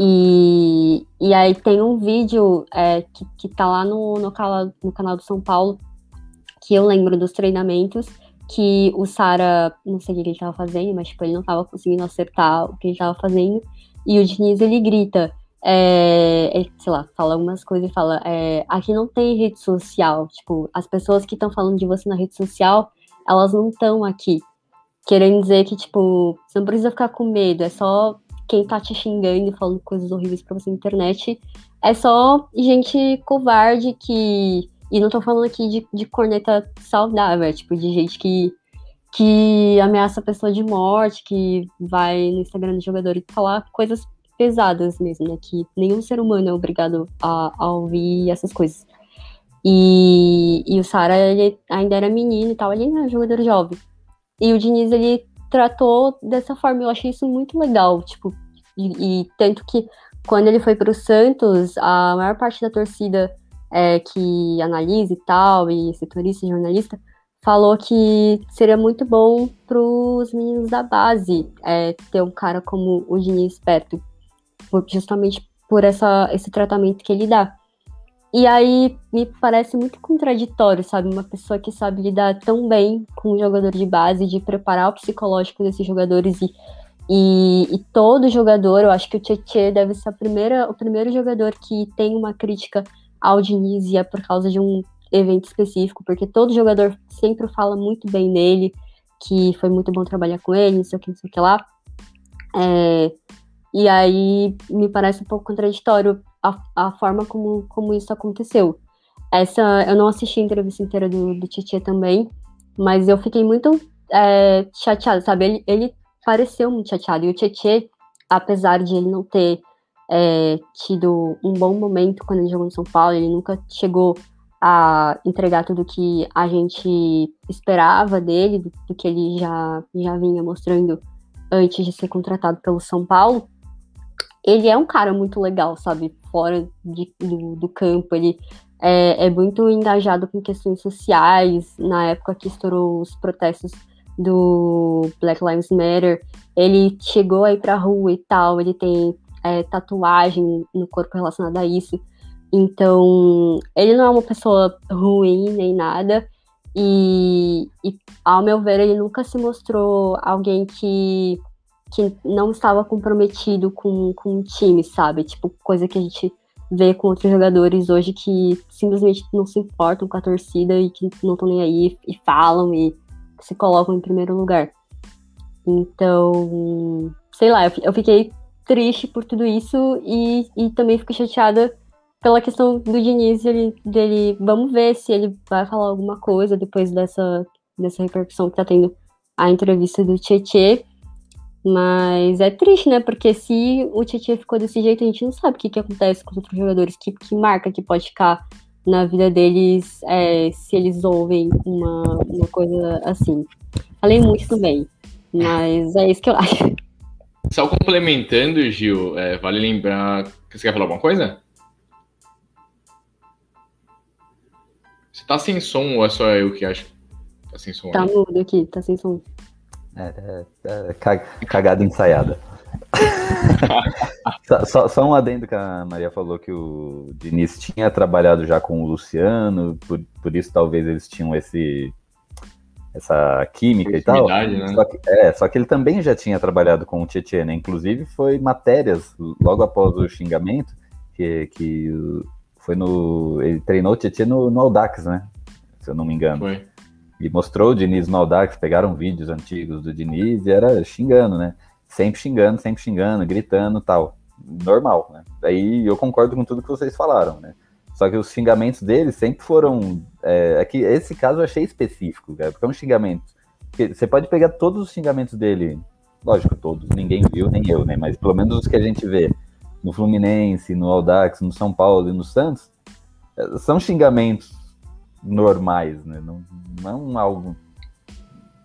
E, e aí tem um vídeo é, que, que tá lá no, no, canal, no canal do São Paulo, que eu lembro dos treinamentos, que o Sara, não sei o que ele tava fazendo, mas tipo, ele não tava conseguindo acertar o que ele tava fazendo, e o Diniz, ele grita, é, ele, sei lá, fala algumas coisas e fala, é, aqui não tem rede social, tipo, as pessoas que estão falando de você na rede social, elas não estão aqui. Querendo dizer que, tipo, você não precisa ficar com medo, é só quem tá te xingando e falando coisas horríveis pra você na internet, é só gente covarde que. E não tô falando aqui de, de corneta saudável, é tipo de gente que que ameaça a pessoa de morte, que vai no Instagram do jogador e falar coisas pesadas mesmo, né? Que nenhum ser humano é obrigado a, a ouvir essas coisas. E, e o Sara, ele ainda era menino e tal, ele era jogador jovem. E o Diniz, ele tratou dessa forma, eu achei isso muito legal, tipo, e, e tanto que quando ele foi para o Santos, a maior parte da torcida é, que analisa e tal, e setorista jornalista, falou que seria muito bom para os meninos da base é, ter um cara como o Diniz perto, justamente por essa, esse tratamento que ele dá. E aí me parece muito contraditório, sabe? Uma pessoa que sabe lidar tão bem com um jogador de base, de preparar o psicológico desses jogadores e, e, e todo jogador, eu acho que o Tietchan deve ser primeira, o primeiro jogador que tem uma crítica ao Diniz e é por causa de um evento específico, porque todo jogador sempre fala muito bem dele, que foi muito bom trabalhar com ele, não sei o que, não sei o que lá. É, e aí me parece um pouco contraditório a, a forma como, como isso aconteceu. Essa, eu não assisti a entrevista inteira do, do Tietchan também, mas eu fiquei muito é, chateada, sabe? Ele, ele pareceu muito chateado. E o Tietchan, apesar de ele não ter é, tido um bom momento quando ele jogou no São Paulo, ele nunca chegou a entregar tudo que a gente esperava dele, do, do, que ele já, já vinha mostrando antes de ser contratado pelo São Paulo. Ele é um cara muito legal, sabe? Fora de, do, do campo, ele é, é, muito engajado com questões sociais. Na época que estourou os protestos do Black Lives Matter, ele chegou aí pra rua e tal, ele tem é, tatuagem no corpo relacionada a isso. Então, ele não é uma pessoa ruim nem nada. E, e, ao meu ver, ele nunca se mostrou alguém que, que não estava comprometido com, com o time, sabe? Tipo, coisa que a gente vê com outros jogadores hoje que simplesmente não se importam com a torcida e que não estão nem aí e falam e se colocam em primeiro lugar. Então, sei lá, eu fiquei triste por tudo isso e, e também fico chateada pela questão do Diniz, ele, dele, vamos ver se ele vai falar alguma coisa depois dessa, dessa repercussão que tá tendo a entrevista do Tietê. Mas é triste, né? Porque se o Tietê ficou desse jeito, a gente não sabe o que, que acontece com os outros jogadores, que, que marca que pode ficar na vida deles é, se eles ouvem uma, uma coisa assim. Falei muito também, mas é isso que eu acho. Só complementando, Gil, é, vale lembrar. Você quer falar alguma coisa? Você tá sem som ou é só eu que acho que tá sem som? Tá mudo aqui, tá sem som. É, é, é cagada ensaiada. *laughs* só, só, um adendo que a Maria falou que o Diniz tinha trabalhado já com o Luciano, por, por isso talvez eles tinham esse essa química e tal. Né? Só que, é, só que ele também já tinha trabalhado com o Tietchan, né? Inclusive foi matérias logo após o xingamento que, que foi no ele treinou o Tietchan no, no Audax, né? Se eu não me engano. Foi. E mostrou o Diniz no Audax, pegaram vídeos antigos do Diniz e era xingando, né? Sempre xingando, sempre xingando, gritando tal. Normal, né? Eu concordo com tudo que vocês falaram, né? Só que os xingamentos dele sempre foram. É, é que esse caso eu achei específico, cara, porque é um xingamento. Você pode pegar todos os xingamentos dele, lógico, todos, ninguém viu, nem eu, né? Mas pelo menos os que a gente vê no Fluminense, no Audax, no São Paulo e no Santos, é, são xingamentos normais, né? Não, não algo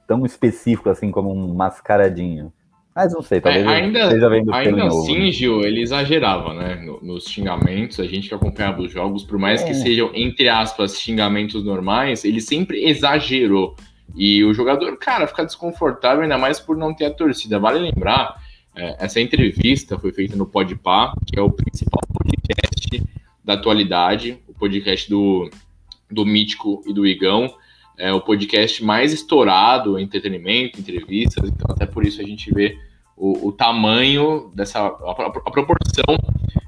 tão específico assim como um mascaradinho. Mas não sei, talvez é, ainda, seja vendo Ainda assim, né? Gil, ele exagerava, né? Nos xingamentos, a gente que acompanhava os jogos, por mais é. que sejam, entre aspas, xingamentos normais, ele sempre exagerou. E o jogador, cara, fica desconfortável, ainda mais por não ter a torcida. Vale lembrar, é, essa entrevista foi feita no Podpah, que é o principal podcast da atualidade, o podcast do, do Mítico e do Igão é o podcast mais estourado, entretenimento, entrevistas, então até por isso a gente vê o, o tamanho dessa, a, a proporção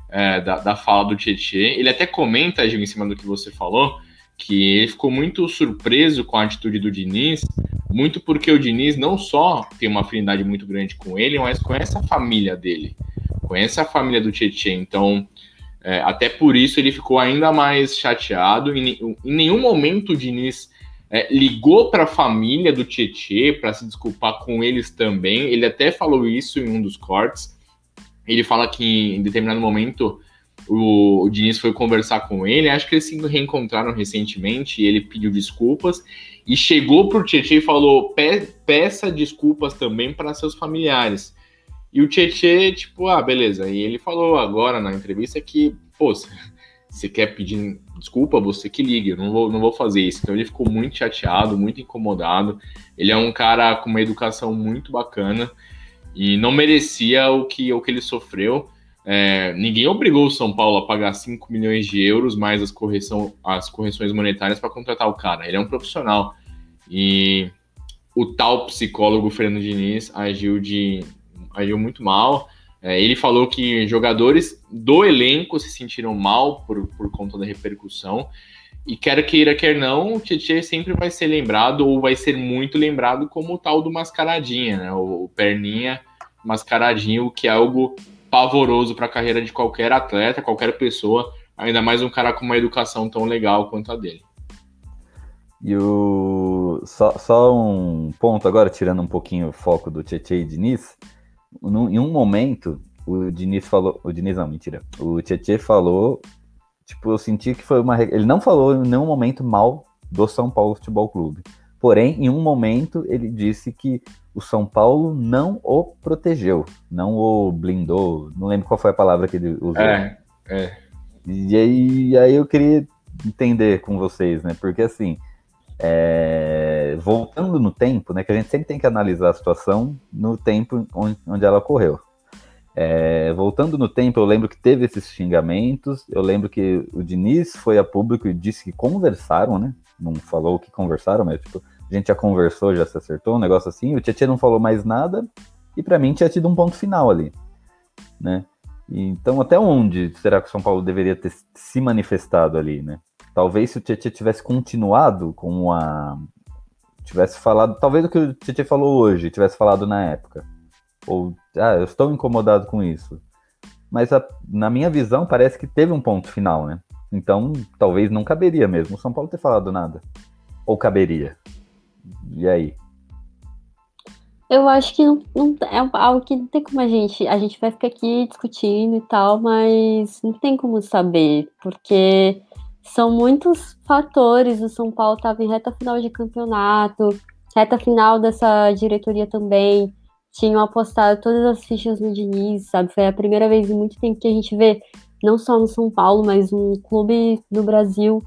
é, da, da, fala do Tietchan. Ele até comenta, Gil, em cima do que você falou, que ele ficou muito surpreso com a atitude do Diniz, muito porque o Diniz não só tem uma afinidade muito grande com ele, mas conhece a família dele, conhece a família do Tietchan, então... É, até por isso ele ficou ainda mais chateado. Em, em nenhum momento o Diniz é, ligou para a família do Tietê para se desculpar com eles também. Ele até falou isso em um dos cortes. Ele fala que em determinado momento o, o Diniz foi conversar com ele. Acho que eles se reencontraram recentemente e ele pediu desculpas. E chegou para o Tietê e falou: Pe peça desculpas também para seus familiares. E o Tietê, tipo, ah, beleza. E ele falou agora na entrevista que, pô, *laughs* você quer pedir desculpa, você que ligue, eu não vou, não vou fazer isso. Então ele ficou muito chateado, muito incomodado. Ele é um cara com uma educação muito bacana e não merecia o que, o que ele sofreu. É, ninguém obrigou o São Paulo a pagar 5 milhões de euros mais as, correção, as correções monetárias para contratar o cara. Ele é um profissional. E o tal psicólogo Fernando Diniz agiu, de, agiu muito mal. É, ele falou que jogadores do elenco se sentiram mal por, por conta da repercussão. E quer queira, quer não, o Tietchan sempre vai ser lembrado, ou vai ser muito lembrado, como o tal do Mascaradinha, né? O, o Perninha Mascaradinho, que é algo pavoroso para a carreira de qualquer atleta, qualquer pessoa, ainda mais um cara com uma educação tão legal quanto a dele. E o... só, só um ponto agora, tirando um pouquinho o foco do Tietchan e Diniz, num, em um momento, o Diniz falou. O Diniz não, mentira. O Tietchan falou. Tipo, eu senti que foi uma. Ele não falou em nenhum momento mal do São Paulo Futebol Clube. Porém, em um momento, ele disse que o São Paulo não o protegeu, não o blindou. Não lembro qual foi a palavra que ele usou. É, é. E aí, aí eu queria entender com vocês, né? Porque assim, é, voltando no tempo, né, que a gente sempre tem que analisar a situação no tempo onde, onde ela ocorreu. É, voltando no tempo, eu lembro que teve esses xingamentos, eu lembro que o Diniz foi a público e disse que conversaram, né? Não falou que conversaram, mas tipo, a gente já conversou, já se acertou, um negócio assim. O Tietchan não falou mais nada e para mim tinha tido um ponto final ali, né? Então, até onde será que o São Paulo deveria ter se manifestado ali, né? Talvez se o Tietchan tivesse continuado com a. Tivesse falado. Talvez o que o Tietchan falou hoje, tivesse falado na época. Ou, ah, eu estou incomodado com isso. Mas a, na minha visão, parece que teve um ponto final, né? Então, talvez não caberia mesmo o São Paulo ter falado nada. Ou caberia? E aí? Eu acho que não, não, é algo que não tem como a gente. A gente vai ficar aqui discutindo e tal, mas não tem como saber, porque são muitos fatores. O São Paulo estava em reta final de campeonato, reta final dessa diretoria também. Tinham apostado todas as fichas no Diniz, sabe? Foi a primeira vez em muito tempo que a gente vê, não só no São Paulo, mas um clube no Brasil,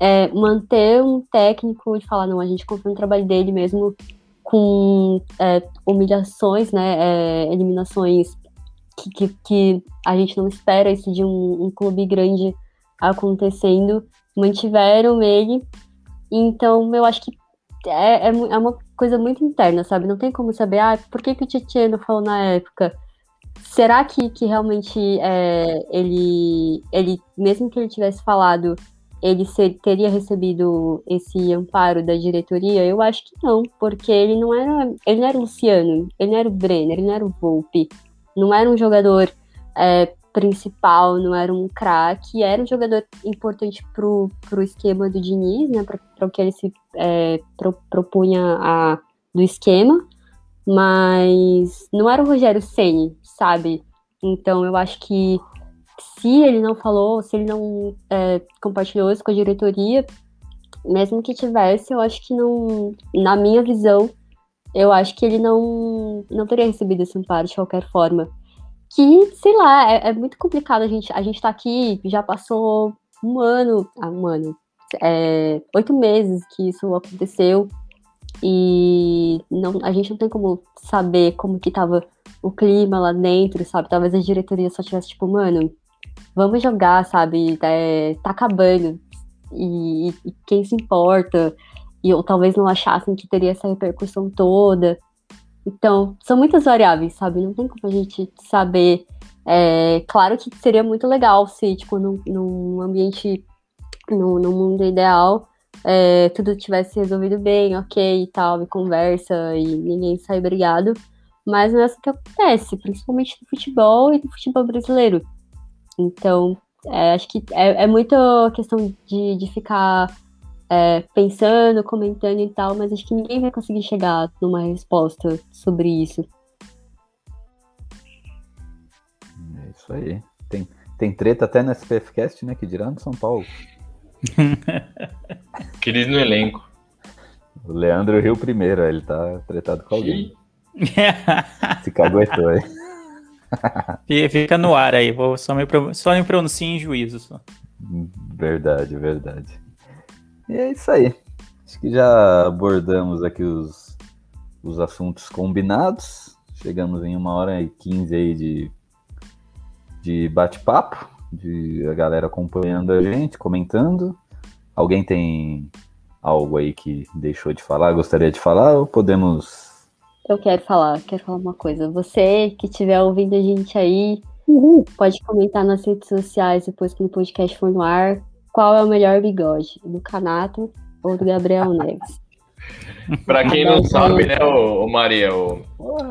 é, manter um técnico de falar, não, a gente confia no trabalho dele mesmo com é, humilhações, né, é, eliminações que, que, que, a gente não espera isso de um, um clube grande acontecendo, mantiveram ele. Então, eu acho que é, é, é, uma coisa muito interna, sabe? Não tem como saber, ah, por que, que o Tietchan falou na época? Será que, que realmente é, ele, ele, mesmo que ele tivesse falado, ele ser, teria recebido esse amparo da diretoria? Eu acho que não, porque ele não era, ele não era o Luciano, ele não era o Brenner, ele não era o Volpe, não era um jogador é, principal, não era um craque, era um jogador importante pro, pro esquema do Diniz, né, para o que ele se é, pro, propunha a, do esquema, mas não era o Rogério Ceni, sabe? Então eu acho que se ele não falou, se ele não é, compartilhou isso com a diretoria, mesmo que tivesse, eu acho que não, na minha visão, eu acho que ele não, não teria recebido esse amparo de qualquer forma que, sei lá, é, é, muito complicado a gente. A gente tá aqui, já passou um ano, ah, um ano, é, oito meses que isso aconteceu e não, a gente não tem como saber como que tava o clima lá dentro, sabe? Talvez a diretoria só tivesse tipo, mano, vamos jogar, sabe? É, tá acabando. E, e, quem se importa? E ou talvez não achassem que teria essa repercussão toda. Então, são muitas variáveis, sabe? Não tem como a gente saber. É, claro que seria muito legal se, tipo, num, num ambiente, num, num mundo ideal, é, tudo tivesse resolvido bem, ok e tal, e conversa e ninguém sai brigado. Mas não é assim que acontece, principalmente no futebol e no futebol brasileiro. Então, é, acho que é, é muito questão de, de ficar é, pensando, comentando e tal, mas acho que ninguém vai conseguir chegar numa resposta sobre isso. É isso aí. Tem, tem treta até no SPFcast, né? Que dirá no São Paulo. *laughs* Querido no elenco. O Leandro Rio primeiro, ele tá tretado com alguém. *laughs* Se caguetou aí. Fica no ar aí, vou só me, só me pronuncio em juízo. Só. Verdade, verdade. E é isso aí. Acho que já abordamos aqui os, os assuntos combinados. Chegamos em uma hora e quinze aí de, de bate-papo, de a galera acompanhando a gente, comentando. Alguém tem algo aí que deixou de falar, gostaria de falar, ou podemos. Eu quero falar, quero falar uma coisa. Você que estiver ouvindo a gente aí, uhum. pode comentar nas redes sociais depois que o podcast for no ar qual é o melhor bigode, do Canato ou do Gabriel Neves? *laughs* pra quem não sabe, né, o, o Maria, o,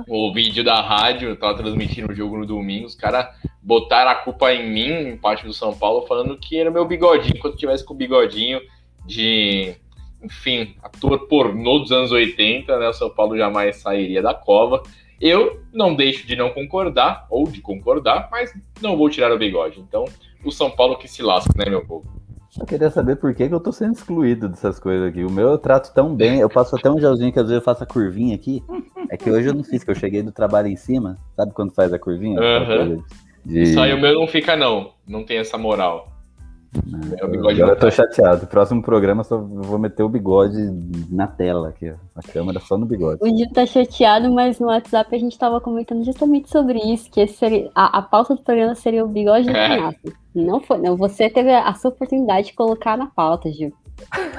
o vídeo da rádio, tava transmitindo o jogo no domingo, os caras botaram a culpa em mim, em parte do São Paulo, falando que era meu bigodinho, quando tivesse com o bigodinho de, enfim, ator pornô dos anos 80, né, o São Paulo jamais sairia da cova. Eu não deixo de não concordar, ou de concordar, mas não vou tirar o bigode. Então, o São Paulo que se lasca, né, meu povo? Eu queria saber por que, que eu tô sendo excluído dessas coisas aqui. O meu eu trato tão bem, eu passo até um gelzinho que às vezes eu faço a curvinha aqui. É que hoje eu não fiz, que eu cheguei do trabalho em cima. Sabe quando faz a curvinha? Uhum. De... Isso aí o meu não fica, não. Não tem essa moral. Não, bigode eu, eu tô chateado. Próximo programa só vou meter o bigode na tela aqui, ó. A câmera só no bigode. O Gil tá chateado, mas no WhatsApp a gente tava comentando justamente sobre isso, que seria, a, a pauta do programa seria o bigode do é. Renato. Não foi, não. Você teve a sua oportunidade de colocar na pauta, Gil.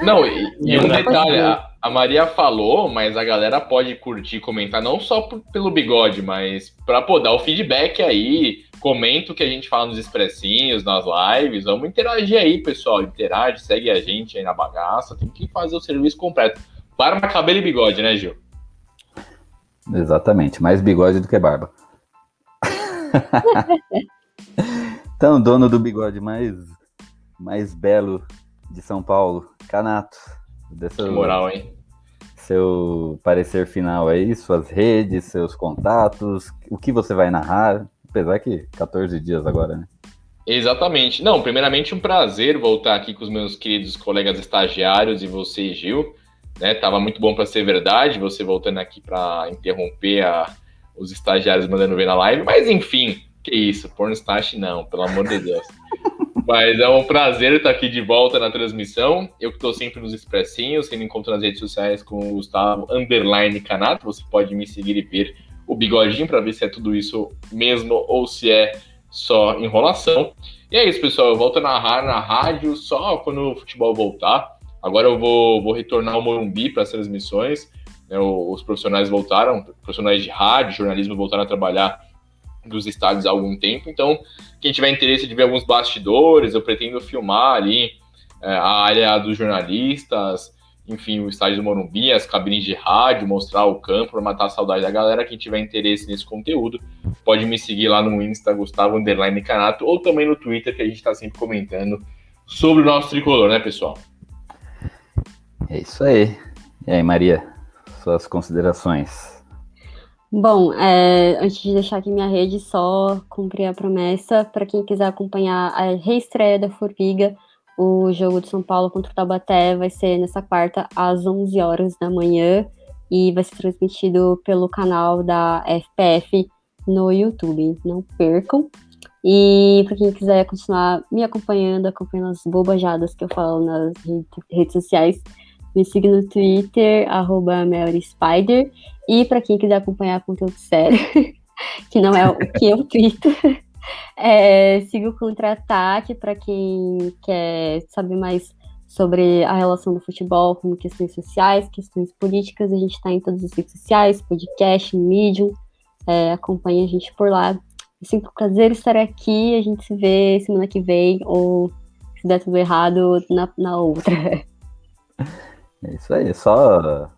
Não, e, e um detalhe, a, a, Maria falou, mas a galera pode curtir, comentar, não só por, pelo bigode, mas pra pô, dar o feedback aí, comenta o que a gente fala nos expressinhos, nas lives, vamos interagir aí, pessoal, interage, segue a gente aí na bagaça, tem que fazer o serviço completo. Barba, cabelo e bigode, né, Gil? Exatamente, mais bigode do que barba. *laughs* então, dono do bigode mais, mais belo de São Paulo, Canato. Que moral, hein? Seu parecer final aí, suas redes, seus contatos, o que você vai narrar, apesar que 14 dias agora, né? Exatamente. Não, primeiramente um prazer voltar aqui com os meus queridos colegas estagiários e você, Gil. Né, tava muito bom para ser verdade, você voltando aqui para interromper a, os estagiários mandando ver na live, mas enfim, que isso, pornostash não, pelo amor de Deus. *laughs* Mas é um prazer estar aqui de volta na transmissão. Eu que estou sempre nos expressinhos, sendo encontrado nas redes sociais com o Gustavo Underline Canato. Você pode me seguir e ver o bigodinho para ver se é tudo isso mesmo ou se é só enrolação. E é isso, pessoal. Eu volto a narrar na rádio só quando o futebol voltar. Agora eu vou, vou retornar ao Morumbi para as transmissões. Né, os profissionais voltaram, profissionais de rádio, jornalismo voltaram a trabalhar dos estádios há algum tempo. Então, quem tiver interesse de ver alguns bastidores, eu pretendo filmar ali é, a área dos jornalistas, enfim, o estádio do Morumbi, as cabines de rádio, mostrar o campo para matar a saudade da galera. Quem tiver interesse nesse conteúdo, pode me seguir lá no Insta, Gustavo Underline Canato, ou também no Twitter, que a gente está sempre comentando sobre o nosso tricolor, né, pessoal? É isso aí. E aí, Maria, suas considerações? Bom, é, antes de deixar aqui minha rede, só cumprir a promessa para quem quiser acompanhar a reestreia da Formiga, o jogo de São Paulo contra o Taubaté vai ser nessa quarta às 11 horas da manhã e vai ser transmitido pelo canal da FPF no YouTube. Não percam. E para quem quiser continuar me acompanhando, acompanhando as bobajadas que eu falo nas redes sociais, me siga no Twitter, arroba Spider. E para quem quiser acompanhar conteúdo sério, *laughs* que não é o que eu *laughs* tweeto, é, siga o Contra-Ataque para quem quer saber mais sobre a relação do futebol com questões sociais, questões políticas. A gente está em todas as redes sociais, podcast, Medium. É, acompanhe a gente por lá. É sempre um prazer estar aqui. A gente se vê semana que vem, ou se der tudo errado, na, na outra. *laughs* É isso aí, só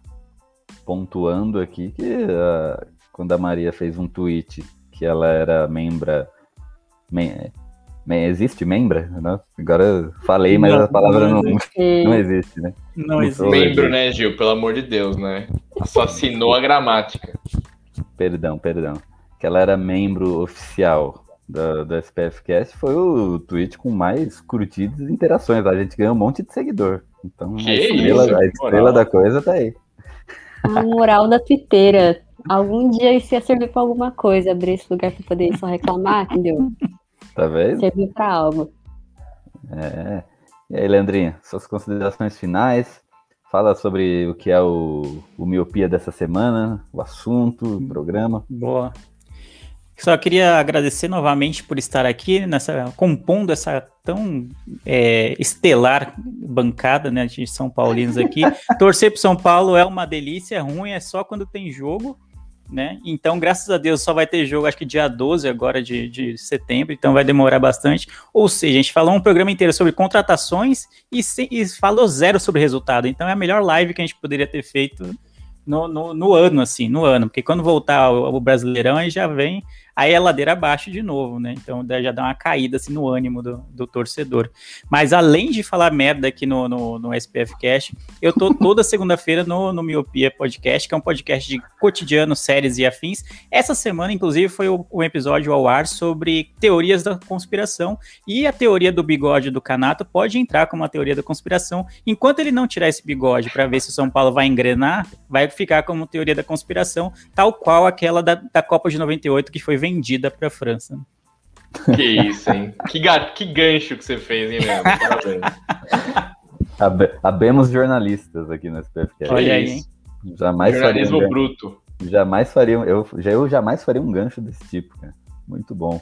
pontuando aqui que uh, quando a Maria fez um tweet que ela era membra. Mem, existe membra? Não? Agora falei, mas não, a palavra não, não, *laughs* não existe, né? Não, existe. Membro, né, Gil? Pelo amor de Deus, né? Assassinou a gramática. Perdão, perdão. Que ela era membro oficial do, do SPFcast, foi o tweet com mais curtidas e interações. A gente ganhou um monte de seguidor. Então que a estrela, isso? a estrela da coisa tá aí. A moral da twitteira. Algum dia isso ia servir pra alguma coisa, abrir esse lugar pra poder só reclamar, entendeu? Tá vendo? Servir pra algo. É. E aí, Leandrinha, suas considerações finais. Fala sobre o que é o, o miopia dessa semana, o assunto, o programa. Boa. Só queria agradecer novamente por estar aqui nessa compondo essa tão é, estelar bancada, né, de São Paulinos aqui. *laughs* Torcer para São Paulo é uma delícia, ruim é só quando tem jogo, né? Então, graças a Deus, só vai ter jogo, acho que dia 12 agora de, de setembro, então vai demorar bastante. Ou seja, a gente falou um programa inteiro sobre contratações e, se, e falou zero sobre resultado. Então é a melhor live que a gente poderia ter feito no, no, no, ano, assim, no ano, porque quando voltar o, o Brasileirão, aí já vem aí é ladeira abaixo de novo, né? Então já dá uma caída assim, no ânimo do, do torcedor. Mas além de falar merda aqui no, no, no SPF Cast, eu tô toda segunda-feira no, no Miopia Podcast, que é um podcast de cotidiano, séries e afins. Essa semana, inclusive, foi um episódio ao ar sobre teorias da conspiração. E a teoria do bigode do Canato pode entrar como uma teoria da conspiração. Enquanto ele não tirar esse bigode para ver se o São Paulo vai engrenar, vai ficar como teoria da conspiração, tal qual aquela da, da Copa de 98 que foi vendida para a França. Que isso, hein? Que, ga... que gancho que você fez, hein, Leandro? Parabéns. Abemos jornalistas aqui no SPFcast. Olha aí, hein? Jamais Jornalismo faria um bruto. Jamais faria, eu, já, eu jamais faria um gancho desse tipo, cara. Muito bom.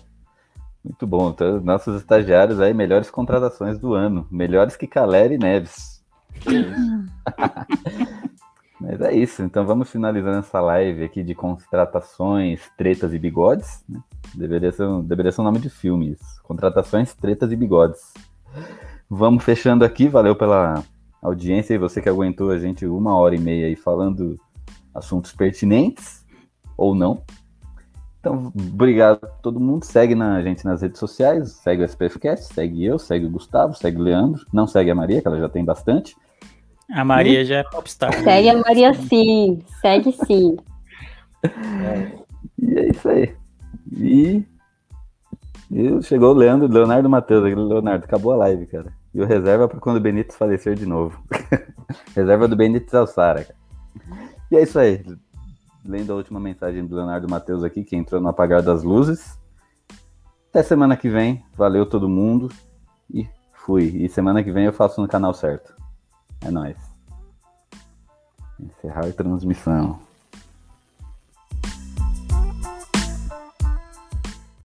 Muito bom. Então, nossos estagiários aí, melhores contratações do ano. Melhores que Caleri e Neves. *laughs* Mas é isso, então vamos finalizando essa live aqui de contratações, tretas e bigodes. Né? Deveria, ser um, deveria ser um nome de filme isso. Contratações, tretas e bigodes. Vamos fechando aqui, valeu pela audiência e você que aguentou a gente uma hora e meia aí falando assuntos pertinentes ou não. Então, obrigado a todo mundo. Segue na gente nas redes sociais, segue o SPFcast, segue eu, segue o Gustavo, segue o Leandro. Não segue a Maria, que ela já tem bastante. A Maria hum? já é popstar. Segue a Maria sim, segue sim. E é isso aí. E, e chegou o Leandro, Leonardo Matheus. Leonardo, acabou a live, cara. E o reserva para quando o Benítez falecer de novo. *laughs* reserva do Benítez Alçara, cara. E é isso aí. Lendo a última mensagem do Leonardo Matheus aqui, que entrou no apagar das luzes. Até semana que vem. Valeu todo mundo. E fui. E semana que vem eu faço no canal certo. É nóis. Encerrar a transmissão.